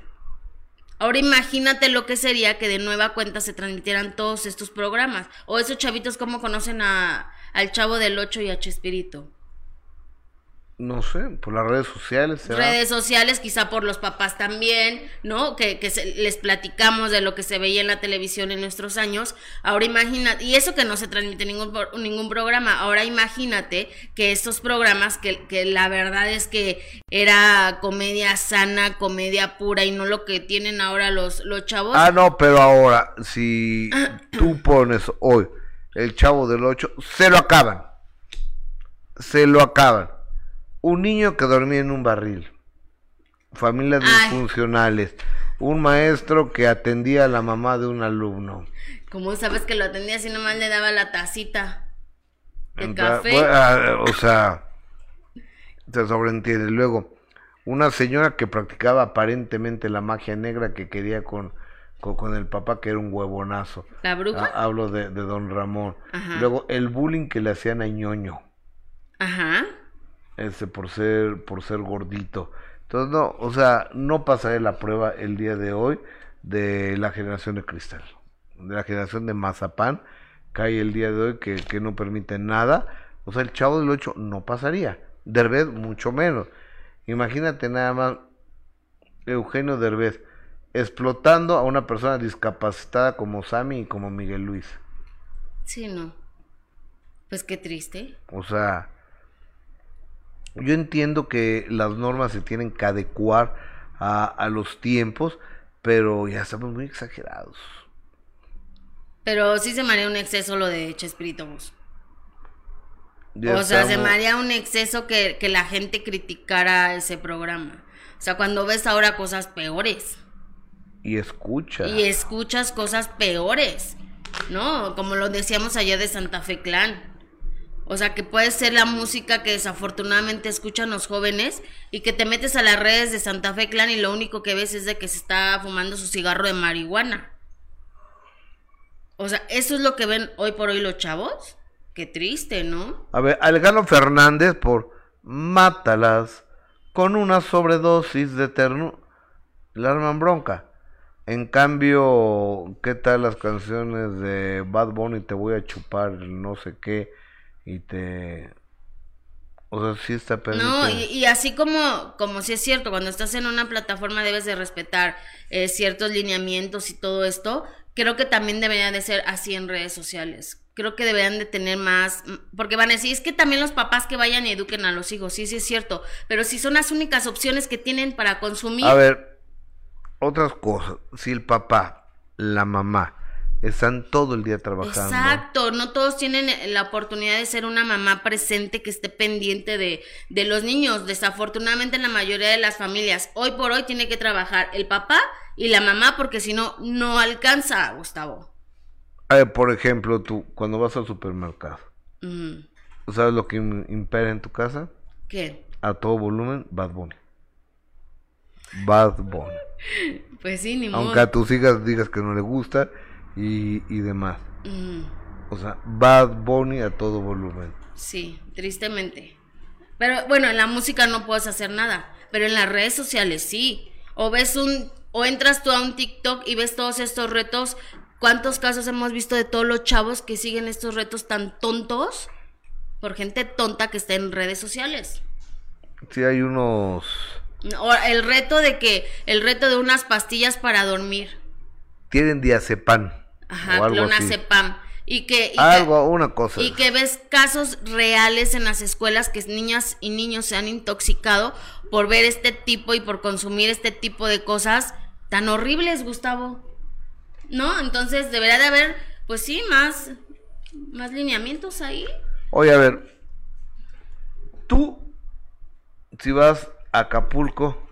Ahora imagínate lo que sería que de nueva cuenta se transmitieran todos estos programas. O esos chavitos cómo conocen a, al chavo del 8 y a Chespirito. No sé, por las redes sociales. ¿será? Redes sociales, quizá por los papás también, ¿no? Que, que se- les platicamos de lo que se veía en la televisión en nuestros años. Ahora imagínate, y eso que no se transmite ningún, ningún programa, ahora imagínate que estos programas, que, que la verdad es que era comedia sana, comedia pura y no lo que tienen ahora los, los chavos. Ah, no, pero ahora, si (clears throat) tú pones hoy el chavo del 8, se lo acaban. Se lo acaban. Un niño que dormía en un barril. Familias disfuncionales. Un maestro que atendía a la mamá de un alumno. Como sabes que lo atendía así nomás le daba la tacita de Entra- café. bueno, ah, o sea, se sobreentiende. Luego, una señora que practicaba aparentemente la magia negra que quería con, con, con el papá, que era un huevonazo. ¿La bruja? Ah, hablo de, de don Ramón. Ajá. Luego, el bullying que le hacían a ñoño, Ajá. Ese por ser, por ser gordito. Entonces, no, o sea, no pasaré la prueba el día de hoy de la generación de cristal, de la generación de mazapán, que hay el día de hoy que, que no permite nada. O sea, el chavo del 8 no pasaría. Derbez mucho menos. Imagínate nada más Eugenio Derbez explotando a una persona discapacitada como Sammy y como Miguel Luis. Sí, no. Pues qué triste. O sea, yo entiendo que las normas se tienen que adecuar a, a los tiempos, pero ya estamos muy exagerados. Pero sí se me haría un exceso lo de Chespirito vos. Ya o sea, se estamos- haría un exceso que, que la gente criticara ese programa. O sea, cuando ves ahora cosas peores Y escucha. y escuchas cosas peores, ¿no? Como lo decíamos allá de Santa Fe Clan. O sea, que puede ser la música que desafortunadamente escuchan los jóvenes y que te metes a las redes de Santa Fe Clan y lo único que ves es de que se está fumando su cigarro de marihuana. O sea, eso es lo que ven hoy por hoy los chavos. Qué triste, ¿no? A ver, Alejandro Fernández por Mátalas con una sobredosis de ternura. Le arman bronca. En cambio, ¿qué tal las canciones de Bad Bunny? Te voy a chupar no sé qué y te... O sea, sí está permitido. No, y, y así como, como si es cierto, cuando estás en una plataforma debes de respetar eh, ciertos lineamientos y todo esto, creo que también debería de ser así en redes sociales. Creo que deberían de tener más, porque van a decir, es que también los papás que vayan y eduquen a los hijos, sí, sí es cierto, pero si son las únicas opciones que tienen para consumir, A ver, otras cosas. Si el papá, la mamá, están todo el día trabajando. Exacto, no todos tienen la oportunidad de ser una mamá presente que esté pendiente de, de los niños. Desafortunadamente en la mayoría de las familias, hoy por hoy tiene que trabajar el papá y la mamá porque si no, no alcanza, Gustavo. A ver, por ejemplo, tú, cuando vas al supermercado, Mm, ¿sabes lo que im- impera en tu casa? ¿Qué? A todo volumen, Bad Bunny. Bad Bunny. (laughs) Pues sí, ni modo. Aunque a tus hijas digas que no le gusta y, y demás. O sea, Bad Bunny a todo volumen. sí, tristemente. Pero bueno, en la música no puedes hacer nada, pero en las redes sociales sí. O ves un, o entras tú a un TikTok y ves todos estos retos. ¿Cuántos casos hemos visto de todos los chavos que siguen estos retos tan tontos? Por gente tonta que está en redes sociales. Sí hay unos... O el reto de que, el reto de unas pastillas para dormir. Tienen diazepam. Ajá, clonazepam. Y que, y que- Algo, una cosa. Y que ves casos reales en las escuelas que niñas y niños se han intoxicado por ver este tipo y por consumir este tipo de cosas tan horribles, Gustavo. ¿No? Entonces debería de haber pues sí, más, más lineamientos ahí. Oye, a ver, tú, si vas a Acapulco,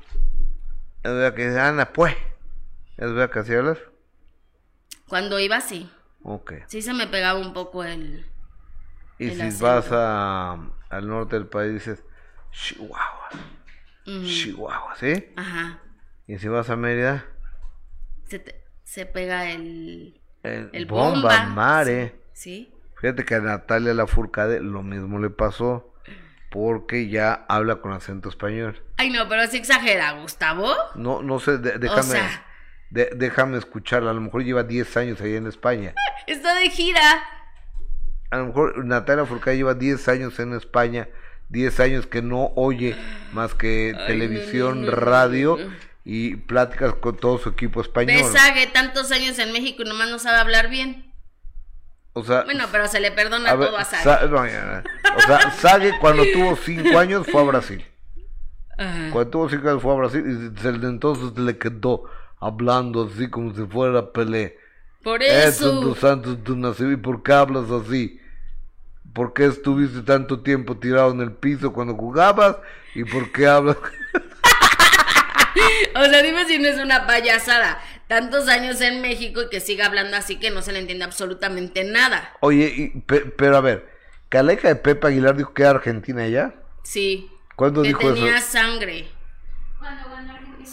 es verdad que Ana, pues, es verdad que así hablas. Cuando iba, sí. Ok. Sí se me pegaba un poco el... Y el si acento. vas a, al norte del país, dices, Chihuahua. Chihuahua, ¿sí? Ajá. Y si vas a Mérida, Se, te- se pega el... el, El bomba, bomba, mare. Sí. Fíjate que a Natalia Lafourcade lo mismo le pasó, porque ya habla con acento español. Ay, no, pero sí exagera, Gustavo. No, no sé, de- déjame, sea- de- déjame escucharla. A lo mejor lleva 10 años ahí en España. (laughs) Está de gira. A lo mejor Natalia Lafourcade lleva 10 años en España, 10 años que no oye más que Ay, televisión, no, no, no, radio y pláticas con todo su equipo español. Besague tantos años en México y nomás no sabe hablar bien. O sea, Bueno, pero se le perdona a ver, todo a Sague. Sa- no, o sea, Sage cuando tuvo 5 años fue a Brasil. Ajá. Cuando tuvo 5 años fue a Brasil y desde entonces le quedó hablando así como si fuera Pelé. Por Edson eso. dos Santos. ¿Y por qué hablas así? ¿Por qué estuviste tanto tiempo tirado en el piso cuando jugabas? ¿Y por qué hablas? (laughs) O sea, dime si no es una payasada. Tantos años en México y que siga hablando así que no se le entiende absolutamente nada. Oye, y- pe- pero a ver, que a la hija de Pepe Aguilar dijo que era argentina ya. Sí. ¿Cuándo que dijo tenía eso? sangre.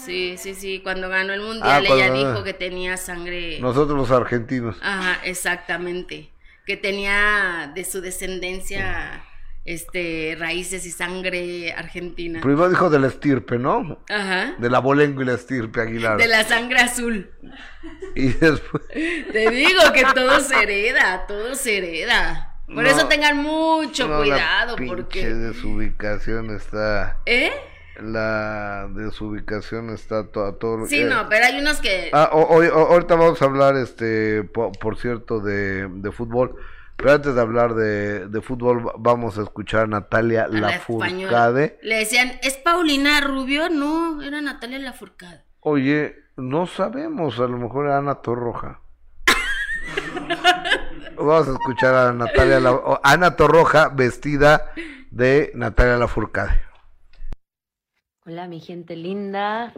Sí, sí, sí. Cuando ganó el Ah, mundial ella cuando- dijo que tenía sangre. Nosotros los argentinos. Ajá, exactamente. Que tenía de su descendencia este raíces y sangre argentina. Primero dijo de la estirpe, ¿no? Ajá. De la bolengo y la estirpe Aguilar. De la sangre azul. Y después... (laughs) Te digo que todo se hereda, todo se hereda. Por No, eso tengan mucho no, la cuidado, pinche porque. desubicación está... ¿Eh? La desubicación está to- a todo... Sí, eh, no, pero hay unos que. Ah, o- ahorita vamos a hablar, este, po- por, cierto, de, de fútbol. Pero antes de hablar de, de fútbol, va- vamos a escuchar a Natalia a la Lafourcade. española. Le decían, ¿es Paulina Rubio? No, era Natalia Lafourcade. Oye, no sabemos, a lo mejor era Ana Torroja. (laughs) Vamos a escuchar a Natalia La- Ana Torroja vestida de Natalia Lafourcade. Hola, mi gente linda.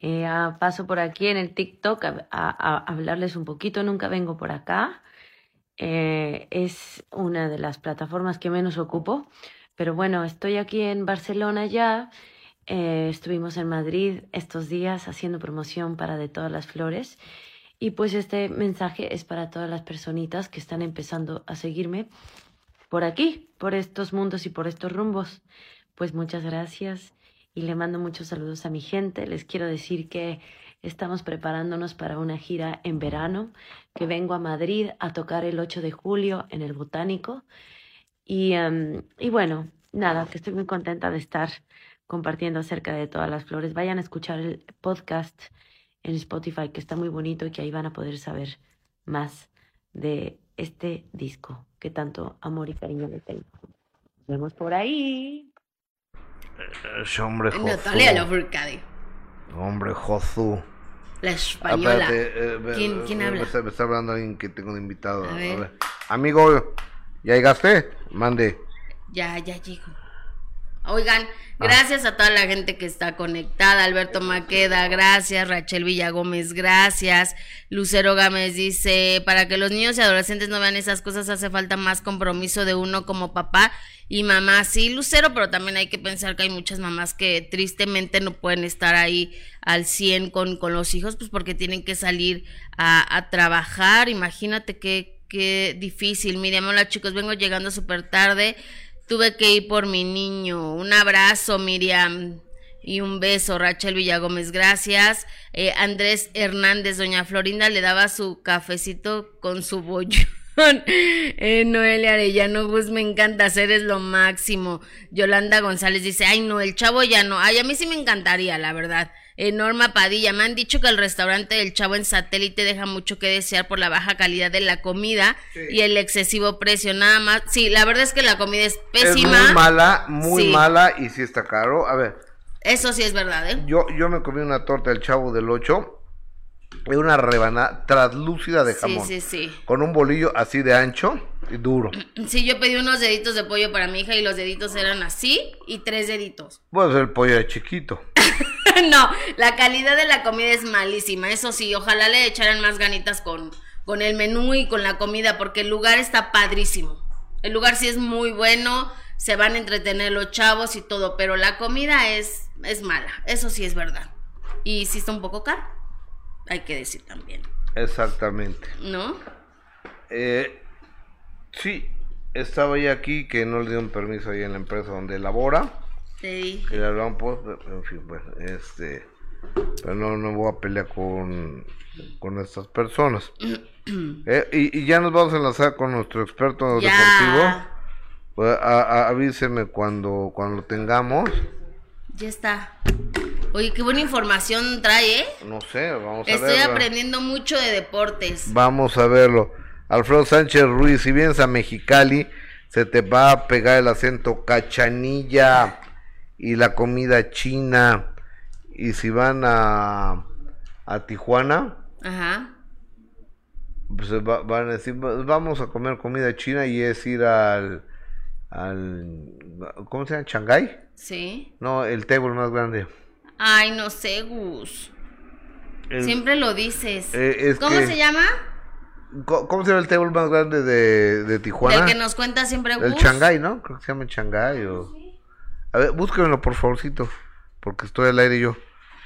Eh, ah, paso por aquí en el TikTok a, hablarles un poquito. Nunca vengo por acá. Eh, es una de las plataformas que menos ocupo. Pero bueno, estoy aquí en Barcelona ya. Eh, estuvimos en Madrid estos días haciendo promoción para De Todas las Flores. Y pues este mensaje es para todas las personitas que están empezando a seguirme por aquí, por estos mundos y por estos rumbos. Pues muchas gracias y le mando muchos saludos a mi gente. Les quiero decir que estamos preparándonos para una gira en verano, que vengo a Madrid a tocar el 8 de julio en el Botánico. Y, em, y bueno, nada, que estoy muy contenta de estar compartiendo acerca de todas las flores. Vayan a escuchar el podcast en Spotify, que está muy bonito y que ahí van a poder saber más de este disco que tanto amor y cariño le tengo. Nos vemos por ahí. Ese hombre Josu. Natalia Lafourcade. Hombre Josu. La española. Espérate, eh, me- ¿Quién, quién me- habla? Me está, me está hablando alguien que tengo de invitado. A A ver. ver. Amigo, ¿ya llegaste? Mande. Ya, ya llego. Oigan, Ah. gracias a toda la gente que está conectada. Alberto Maqueda, gracias. Rachel Villagómez, gracias. Lucero Gámez dice, para que los niños y adolescentes no vean esas cosas hace falta más compromiso de uno como papá y mamá. Sí, Lucero, pero también hay que pensar que hay muchas mamás que tristemente no pueden estar ahí al 100 con, con los hijos, pues porque tienen que salir a, a trabajar. Imagínate qué, qué difícil. Miriam, hola chicos, vengo llegando súper tarde. Tuve que ir por mi niño. Un abrazo, Miriam. Y un beso, Rachel Villagómez, gracias. Eh, Andrés Hernández, doña Florinda le daba su cafecito con su bollón. (laughs) Eh, Noelia Arellano Gus, me encanta hacer es lo máximo. Yolanda González dice, ay no, el chavo ya no. Ay, a mí sí me encantaría, la verdad. Eh, Norma Padilla, me han dicho que el restaurante del chavo en satélite deja mucho que desear por la baja calidad de la comida y el excesivo precio. Nada más, sí, la verdad es que la comida es pésima. Es muy mala, muy Sí. mala y sí está caro. A ver, Eso sí es verdad, ¿eh? yo, yo me comí una torta del Chavo del 8 Es una rebanada translúcida de Sí, jamón. sí, sí. Con un bolillo así de ancho duro. Sí, yo pedí unos deditos de pollo para mi hija y los deditos eran así y tres deditos. Pues el pollo es chiquito. (laughs) no, la calidad de la comida es malísima. Eso sí, ojalá le echaran más ganitas con, con el menú y con la comida, porque el lugar está padrísimo. El lugar sí es muy bueno, se van a entretener los chavos y todo, pero la comida es, es mala. Eso sí es verdad. Y sí está un poco caro, hay que decir también, Exactamente. ¿no? Eh, sí, estaba ya aquí que no le dieron permiso ahí en la empresa donde labora. Sí. Que le hablaban por, en fin, bueno, este, pero no, no voy a pelear con, con estas personas. (clears throat) Eh, y, y ya nos vamos a enlazar con nuestro experto Ya. deportivo. Pues, a- a- avíseme cuando, cuando lo tengamos. Ya está. Oye, qué buena información trae, ¿eh? No sé, vamos a Estoy verlo. aprendiendo mucho de deportes. Vamos a verlo. Alfredo Sánchez Ruiz, si vienes a Mexicali, se te va a pegar el acento cachanilla y la comida china. Y si van a, a Tijuana, Ajá. pues va- van a decir, "Va- vamos a comer comida china y es ir al, al ¿cómo se llama? ¿Shanghái? Sí. No, el table más grande. Ay, no sé, Gus. El- Siempre lo dices. Eh, ¿Cómo que- se llama? ¿Cómo se llama el table más grande de, de Tijuana? El que nos cuenta siempre El Gus. ¿no? Creo que se llama Shanghái o... A ver, búsquenlo por favorcito, porque estoy al aire yo.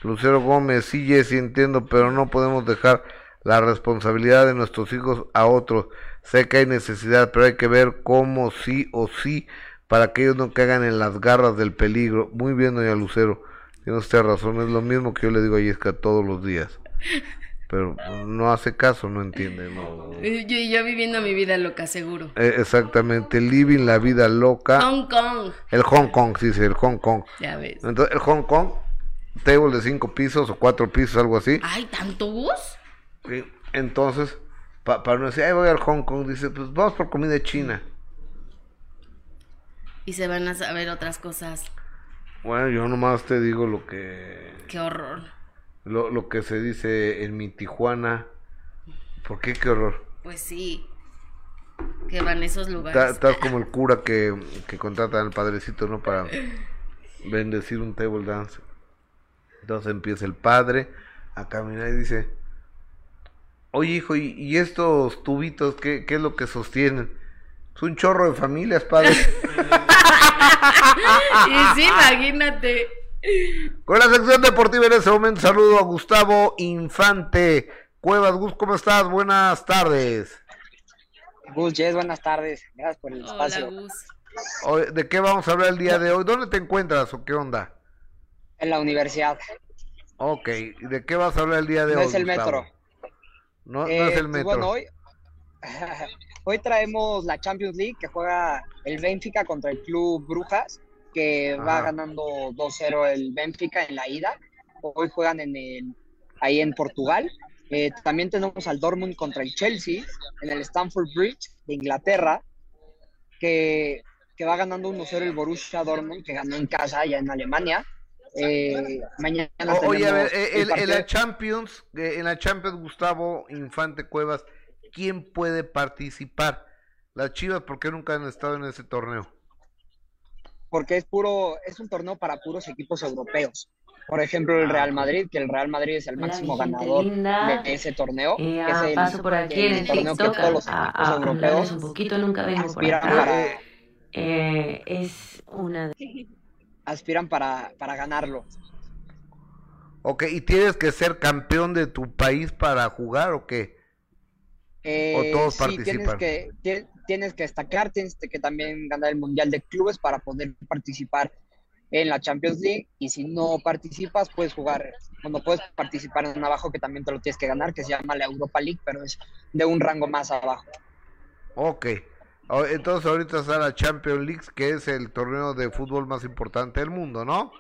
Lucero Gómez, sí, sí entiendo, pero no podemos dejar la responsabilidad de nuestros hijos a otros. Sé que hay necesidad, pero hay que ver cómo sí o sí para que ellos no caigan en las garras del peligro. Muy bien, doña Lucero, tiene usted razón, es lo mismo que yo le digo a Yesca todos los días. Pero no hace caso, no entiende, no. Yo, yo viviendo mi vida loca, seguro. Eh, exactamente, living la vida loca. Hong Kong. El Hong Kong, sí, sí, el Hong Kong. Ya ves. Entonces, el Hong Kong, table de cinco pisos o cuatro pisos, algo así. Ay, ¿tanto Gus? Sí, Entonces, pa- para no decir, ay, voy al Hong Kong, dice, pues vamos por comida china. Y se van a saber otras cosas. Bueno, yo nomás te digo lo que Qué horror. Lo, lo que se dice en mi Tijuana. ¿Por qué? Qué horror. Pues sí. Que van a esos lugares. Estás como el cura que, que contratan al padrecito, ¿no? Para bendecir un table dance. Entonces empieza el padre a caminar y dice, oye hijo, ¿y, y estos tubitos qué, qué es lo que sostienen? Es un chorro de familias, padre. (laughs) y sí, imagínate. Con la sección deportiva en ese momento saludo a Gustavo Infante. Cuevas, Gus, ¿cómo estás? Buenas tardes. Gus, Jess, buenas tardes. Gracias por el Hola, espacio. Gus. ¿De qué vamos a hablar el día de hoy? ¿Dónde te encuentras o qué onda? En la universidad. Ok, ¿y ¿de qué vas a hablar el día de No hoy? es el metro. No, no Eh, es el pues metro. bueno, hoy, (laughs) hoy traemos la Champions League que juega el Benfica contra el Club Brujas, que va ganando 2-0 el Benfica en la ida. Hoy juegan en el, ahí en Portugal. Eh, también tenemos al Dortmund contra el Chelsea en el Stamford Bridge de Inglaterra, que, que va ganando 1-0 el Borussia Dortmund, que ganó en casa allá en Alemania. Eh, mañana O- oye, a ver, eh, el el- en partido- la Champions, eh, en la Champions, Gustavo Infante Cuevas, ¿quién puede participar? Las Chivas, ¿por qué nunca han estado en ese torneo? Porque es puro, es un torneo para puros equipos europeos. Por ejemplo, el Real Madrid, que el Real Madrid es el máximo ganador linda. de ese torneo. Eh, que es ah, el, paso por aquí en el torneo que TikTok todos los a, equipos a hablarles europeos un poquito, nunca vengo por aspiran acá. para, Eh, es una de... aspiran para, para ganarlo. Ok, ¿y tienes que ser campeón de tu país para jugar o qué? Eh, todos sí, tienes participan? que, tie- tienes que destacar, tienes que también ganar el Mundial de Clubes para poder participar en la Champions League. Y si no participas, puedes jugar, cuando puedes participar en abajo, que también te lo tienes que ganar, que se llama la Europa League, pero es de un rango más abajo. Ok. Entonces ahorita está la Champions League, que es el torneo de fútbol más importante del mundo, ¿no?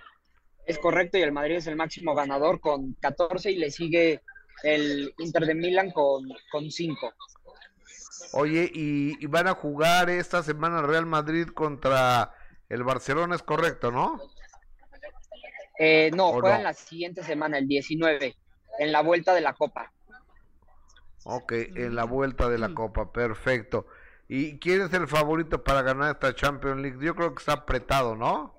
Es correcto, y el Madrid es el máximo ganador con 14 y le sigue el Inter de Milán con, con 5. Oye, y, y van a jugar esta semana Real Madrid contra el Barcelona, es correcto, ¿no? Eh, no, ¿O juegan no? la siguiente semana, el 19, en la vuelta de la Copa. Ok, en la vuelta de la Copa, perfecto. ¿Y quién es el favorito para ganar esta Champions League? Yo creo que está apretado, ¿no?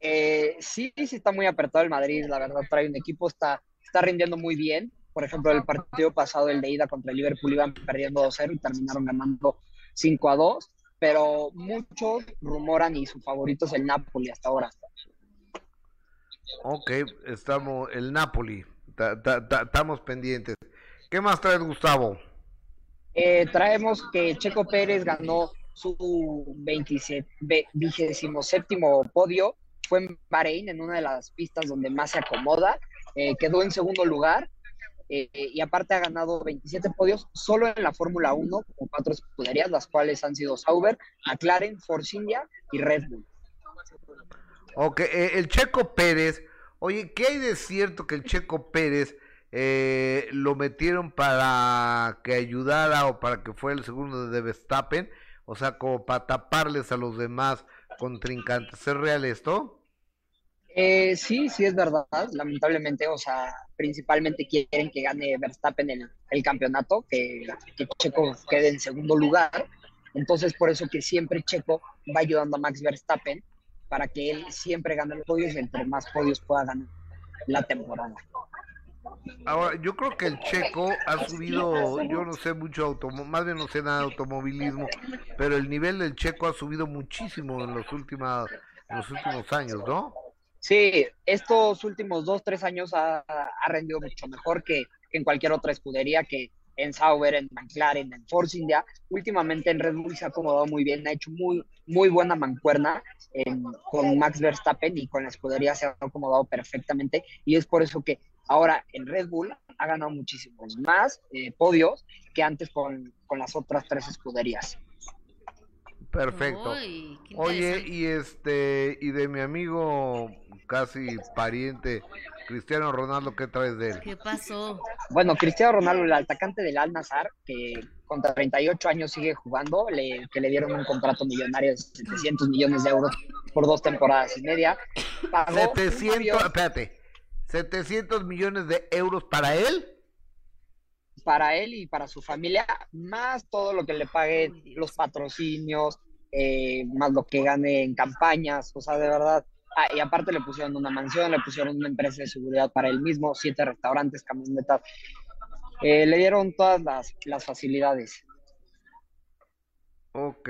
Eh, sí, sí está muy apretado el Madrid, la verdad, trae un equipo, está, está rindiendo muy bien. Por ejemplo, el partido pasado, el de ida contra el Liverpool, iban perdiendo 2-0 y terminaron ganando 5-2, pero muchos rumoran y su favorito es el Napoli hasta ahora. Ok, estamos, el Napoli, ta- ta- ta- estamos pendientes. ¿Qué más traes, Gustavo? Eh, traemos que Checo Pérez ganó su 27, ve- 27 podio, fue en Bahrein, en una de las pistas donde más se acomoda, eh, quedó en segundo lugar eh, y aparte ha ganado 27 podios solo en la Fórmula 1 con cuatro escuderías, las cuales han sido Sauber, McLaren, Force India y Red Bull. Ok, eh, el Checo Pérez, oye, ¿qué hay de cierto que el Checo Pérez eh, lo metieron para que ayudara o para que fuera el segundo de Verstappen? O sea, como para taparles a los demás contrincantes. ¿Es real esto? Eh, sí, sí es verdad, lamentablemente, o sea, principalmente quieren que gane Verstappen el, el campeonato, que, que Checo quede en segundo lugar, entonces por eso que siempre Checo va ayudando a Max Verstappen para que él siempre gane los podios y entre más podios pueda ganar la temporada. Ahora, yo creo que el Checo ha subido, yo no sé mucho, automo más bien no sé nada de automovilismo, pero el nivel del Checo ha subido muchísimo en los últimos años, ¿no? Sí, estos últimos dos, tres años ha, ha rendido mucho mejor que, en cualquier otra escudería, que en Sauber, en McLaren, en Force India. Últimamente en Red Bull se ha acomodado muy bien, ha hecho muy, muy buena mancuerna en- con Max Verstappen y con la escudería se ha acomodado perfectamente y es por eso que ahora en Red Bull ha ganado muchísimos más eh, podios que antes con, con las otras tres escuderías. Perfecto. Uy, Oye, y este, y de mi amigo casi pariente Cristiano Ronaldo, ¿qué traes de él? ¿Qué pasó? Bueno, Cristiano Ronaldo, el atacante del Al Nazar, que con 38 años sigue jugando, le, que le dieron un contrato millonario de 700 millones de euros por dos temporadas y media. Pagó un 700, avión espérate, 700 millones de euros para él. Para él y para su familia, más todo lo que le paguen los patrocinios, eh, más lo que gane en campañas, o sea, de verdad. Ah, y aparte le pusieron una mansión, le pusieron una empresa de seguridad para él mismo, siete restaurantes, camionetas. Eh, le dieron todas las, las facilidades. Ok,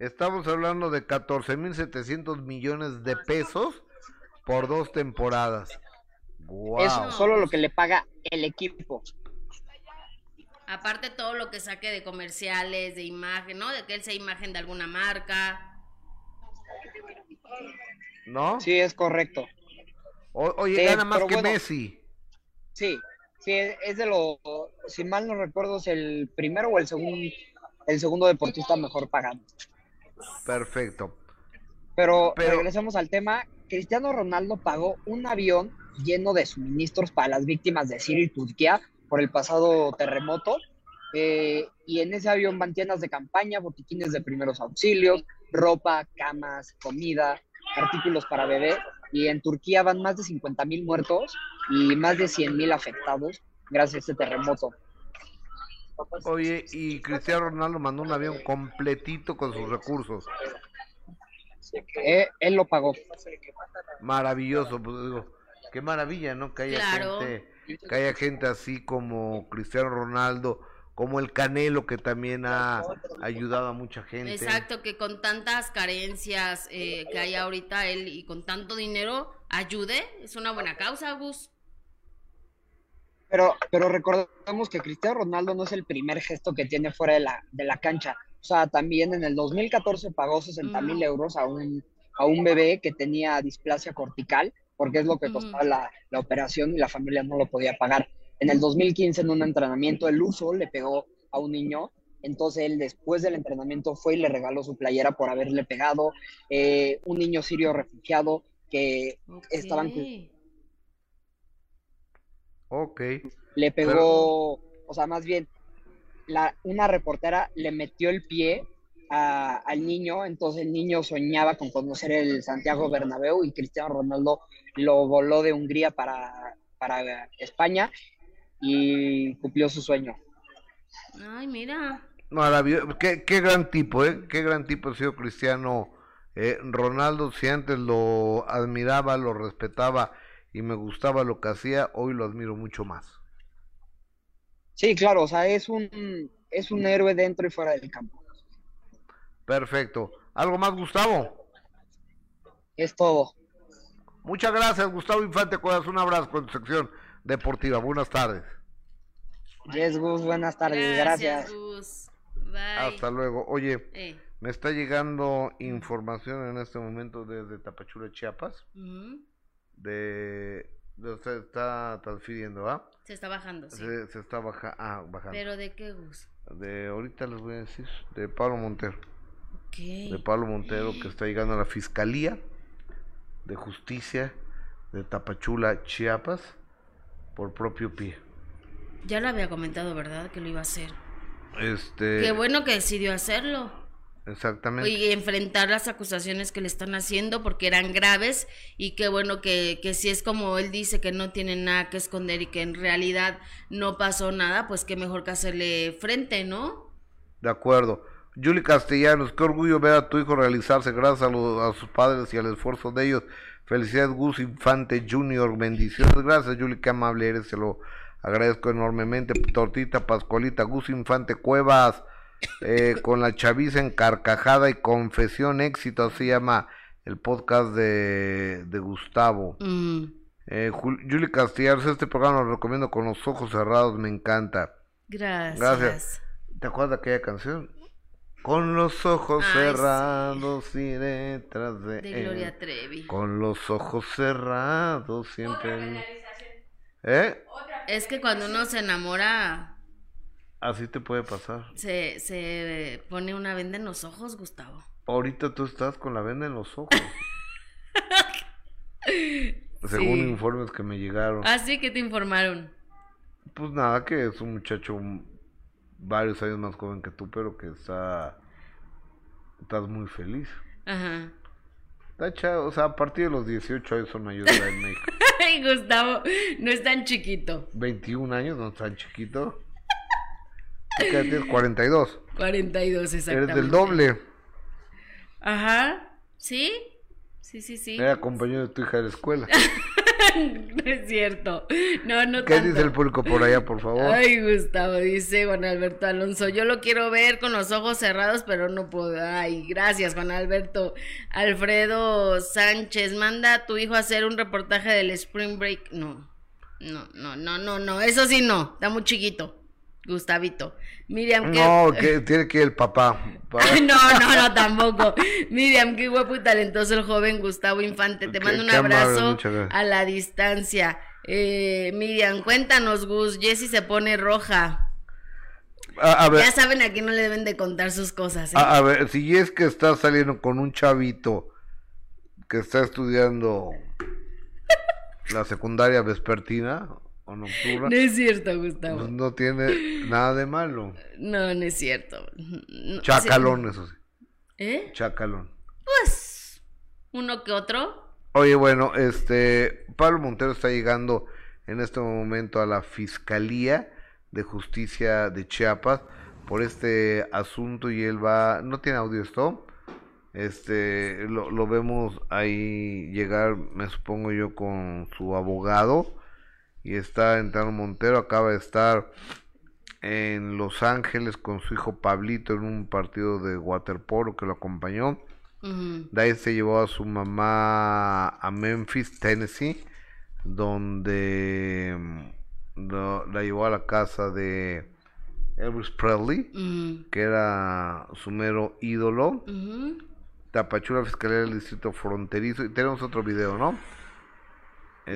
estamos hablando de 14.700 millones de pesos por dos temporadas. Wow. Es solo lo que le paga el equipo. Aparte todo lo que saque de comerciales, de imagen, ¿no? De que él sea imagen de alguna marca. ¿No? Sí, es correcto. O- oye, Eh, gana más que bueno. Messi. Sí, sí, es es de lo, si mal no recuerdo, es el primero o el segundo, el segundo deportista mejor pagado. Perfecto. Pero, Pero- regresemos al tema. Cristiano Ronaldo pagó un avión lleno de suministros para las víctimas de Siria y Turquía por el pasado terremoto. Eh, y en ese avión van tiendas de campaña, botiquines de primeros auxilios, ropa, camas, comida, artículos para bebé. Y en Turquía van más de 50 mil muertos y más de 100 mil afectados gracias a este terremoto. Oye, y Cristiano Ronaldo mandó un avión completito con sus recursos. Eh, él lo pagó. Maravilloso, pues digo, qué maravilla, ¿no? Que haya Claro. gente, que haya gente así como Cristiano Ronaldo, como el Canelo que también ha ayudado a mucha gente. Exacto, que con tantas carencias eh, que hay ahorita él y con tanto dinero ayude, es una buena causa, Gus. Pero, pero recordemos que Cristiano Ronaldo no es el primer gesto que tiene fuera de la, de la cancha. O sea, también en el 2014 pagó 60 mil euros a un, a un bebé que tenía displasia cortical, porque es lo que costaba la, la operación y la familia no lo podía pagar. En el 2015, en un entrenamiento, el uso le pegó a un niño. Entonces él después del entrenamiento fue y le regaló su playera por haberle pegado. Eh, un niño sirio refugiado que estaban cu- Ok. le pegó, o sea, más bien, la, una reportera le metió el pie a- al niño, entonces el niño soñaba con conocer el Santiago Bernabéu y Cristiano Ronaldo lo voló de Hungría para, para España y cumplió su sueño. Ay, mira. Maravilloso. Qué, qué gran tipo, ¿eh? Qué gran tipo ha sido Cristiano eh, Ronaldo. Si antes lo admiraba, lo respetaba y me gustaba lo que hacía, hoy lo admiro mucho más. Sí, claro, o sea, es un, es un héroe dentro y fuera del campo. Perfecto. ¿Algo más, Gustavo? Es todo. Muchas gracias, Gustavo Infante Cuevas. Un abrazo con tu sección deportiva. Buenas tardes. Yes, Gus, buenas tardes, gracias. Gus. Bye. Hasta luego. Oye, Eh. me está llegando información en este momento desde Tapachula, Chiapas. Ujú. De, de- se está transfiriendo, ¿ah? Se está bajando, sí. Se, se está baja, ah, bajando. ¿Pero de qué, Gus? De ahorita les voy a decir, de Pablo Montero. De Pablo Montero que está llegando a la Fiscalía de Justicia de Tapachula, Chiapas, por propio pie. Ya lo había comentado, ¿verdad? Que lo iba a hacer. Este, Qué bueno que decidió hacerlo. exactamente. Y enfrentar las acusaciones que le están haciendo porque eran graves y qué bueno que, que si es como él dice que no tiene nada que esconder y que en realidad no pasó nada, pues qué mejor que hacerle frente, ¿no? De acuerdo. Julie Castellanos, qué orgullo ver a tu hijo realizarse gracias a, los- a sus padres y al esfuerzo de ellos. Felicidades Gus Infante Junior, bendiciones. Gracias Julie, qué amable eres, se lo agradezco enormemente. Tortita Pascualita, Gus Infante Cuevas, eh, (laughs) con la chaviza en carcajada y confesión éxito, así llama el podcast de, de Gustavo. Mm. Eh, Jul- Julie Castellanos, este programa lo recomiendo con los ojos cerrados, me encanta. Gracias. Gracias. ¿Te acuerdas de aquella canción? Con los ojos Ay, cerrados iré tras de, De él. Gloria Trevi. Con los ojos cerrados siempre. ¿Eh? Es que cuando uno se enamora, Así te puede pasar. se, se pone una venda en los ojos, Gustavo. Ahorita tú estás con la venda en los ojos. (laughs) Según Sí. informes que me llegaron. Así que te informaron. Pues nada, que es un muchacho varios años más joven que tú, pero que está. Estás muy feliz. Ajá. Está cha- o sea, a partir de los 18 años son mayores en México. (laughs) Ay, Gustavo, no es tan chiquito. 21 años, no tan chiquito. ¿Tú qué edad tienes? 42. 42, exactamente. Eres del doble. Ajá. ¿Sí? Sí, sí, sí. Era compañero de tu hija de la escuela. (laughs) no (laughs) es cierto. No, no ¿Qué tanto. dice el público por allá, por favor? Ay, Gustavo, dice Juan Alberto Alonso. Yo lo quiero ver con los ojos cerrados, pero no puedo. Ay, gracias, Juan Alberto. Alfredo Sánchez, manda a tu hijo a hacer un reportaje del Spring Break. No, no, no, no, no, no. Eso sí, no. Está muy chiquito. Gustavito. Miriam, ¿qué? No, que tiene que ir el papá. (laughs) No, no, no, tampoco. Miriam, qué guapo y talentoso el joven Gustavo Infante. Te mando un qué abrazo a la distancia. Eh, Miriam, cuéntanos, Gus. Jessie se pone roja. A, a ver, Ya saben a quién no le deben de contar sus cosas. ¿eh? a, a ver, si es que estás saliendo con un chavito que está estudiando la secundaria vespertina o nocturna, No es cierto, Gustavo. no tiene nada de malo. No, no es cierto. No, Chacalón, eso sí. ¿Eh? Chacalón. Pues, uno que otro. Oye, bueno, este Pablo Montero está llegando en este momento a la Fiscalía de Justicia de Chiapas por este asunto y él va, no tiene audio esto, este, lo, lo vemos ahí llegar, me supongo yo, con su abogado y está entrando Montero, acaba de estar en Los Ángeles con su hijo Pablito en un partido de waterpolo que lo acompañó. Ujú. De ahí se llevó a su mamá a Memphis, Tennessee, donde mm, lo- la llevó a la casa de Elvis Presley, que era su mero ídolo. Tapachula, Fiscalía del Distrito Fronterizo. Y tenemos otro video, ¿no?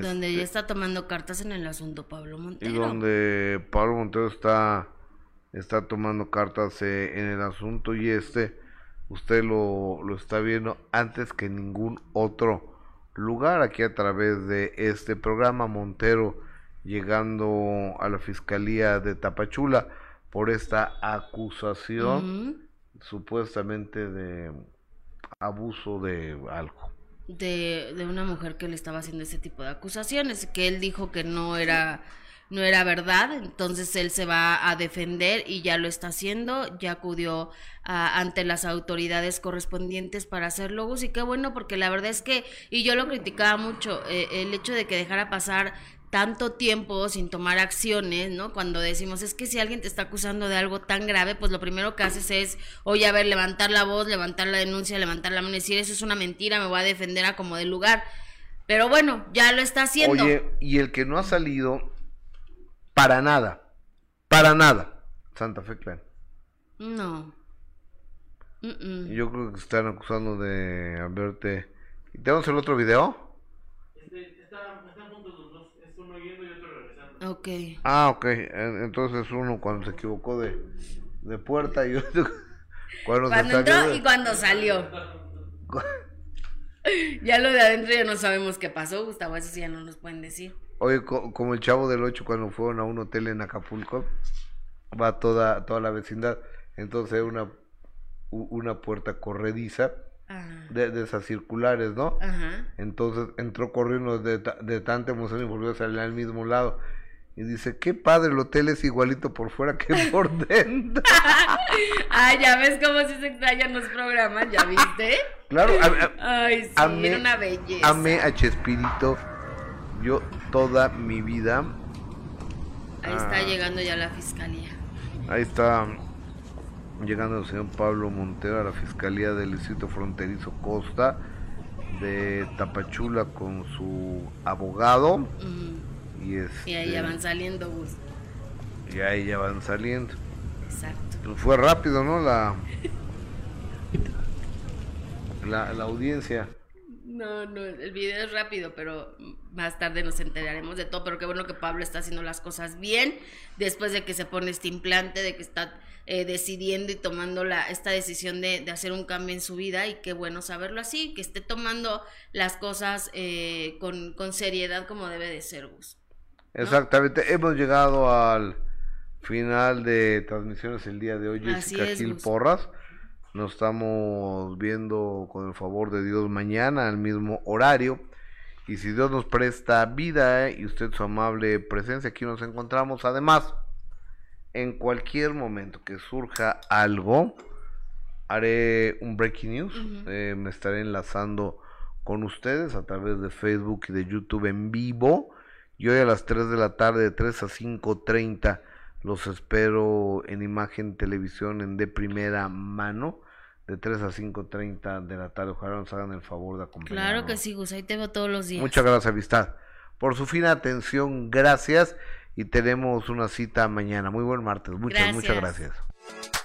Donde Este, ya está tomando cartas en el asunto Pablo y Montero. donde Pablo Montero está, está tomando cartas eh, en el asunto y este usted lo, lo está viendo antes que ningún otro lugar aquí a través de este programa Montero llegando a la Fiscalía de Tapachula por esta acusación supuestamente de abuso de algo. De, de una mujer que le estaba haciendo ese tipo de acusaciones, que él dijo que no era no era verdad, entonces él se va a defender y ya lo está haciendo, ya acudió a- ante las autoridades correspondientes para hacerlo, Gus, y qué bueno, porque la verdad es que, y yo lo criticaba mucho, eh, el hecho de que dejara pasar tanto tiempo sin tomar acciones, ¿no? Cuando decimos, es que si alguien te está acusando de algo tan grave, pues lo primero que haces es, oye, a ver, levantar la voz, levantar la denuncia, levantar la mano y decir, eso es una mentira, me voy a defender a como de lugar. Pero bueno, ya lo está haciendo. Oye, y el que no ha salido para nada, para nada, Santa Fe Clan. No. Yo creo que están acusando de haberte... ¿Y ¿Tenemos el otro video? Ok. Ah, ok. En- Entonces uno cuando se equivocó de, de puerta y (laughs) otro cuando, entró de- y cuando salió. (laughs) Ya lo de adentro ya no sabemos qué pasó, Gustavo, eso sí ya no nos pueden decir. Oye, co- como el chavo del 8 cuando fueron a un hotel en Acapulco, va toda, toda la vecindad, entonces una, una puerta corrediza Ah. de, de esas circulares, ¿no? Ajá. Entonces entró corriendo de, de tanta emoción y volvió a salir al mismo lado. Y dice, qué padre, el hotel es igualito por fuera que por (laughs) dentro. Ay, ya ves cómo si se extrañan los programas, ¿ya viste? Claro, a- a- Ay, sí, amé- era una belleza. Amé a Chespirito. Yo toda mi vida. Ahí está Ah, llegando ya la fiscalía. Ahí está llegando el señor Pablo Montero a la Fiscalía del Distrito Fronterizo Costa de Tapachula con su abogado. Y, Y ahí este, ya van saliendo, Gus. y ahí ya van saliendo. Exacto. Pues fue rápido, ¿no? La, la, la audiencia. No, no, el video es rápido, pero más tarde nos enteraremos de todo. Pero qué bueno que Pablo está haciendo las cosas bien después de que se pone este implante, de que está eh, decidiendo y tomando la, esta decisión de, de hacer un cambio en su vida. Y qué bueno saberlo así, que esté tomando las cosas eh, con, con seriedad como debe de ser, Gus. Exactamente. Hemos llegado al final de transmisiones el día de hoy. Así Jessica es, Gil Gus. Porras. Nos estamos viendo con el favor de Dios mañana al mismo horario. Y si Dios nos presta vida eh, y usted su amable presencia, aquí nos encontramos. Además, en cualquier momento que surja algo, haré un breaking news. Eh, me estaré enlazando con ustedes a través de Facebook y de YouTube en vivo. Y hoy a las 3 de la tarde, de 3 a 5.30, los espero en imagen televisión en de primera mano. De 3 a 5.30 de la tarde. Ojalá nos hagan el favor de acompañarnos. Claro que sí, Gus, ahí te veo todos los días. Muchas gracias, amistad. Por su fina atención, gracias. Y tenemos una cita mañana. Muy buen martes. Muchas, muchas Gracias. gracias.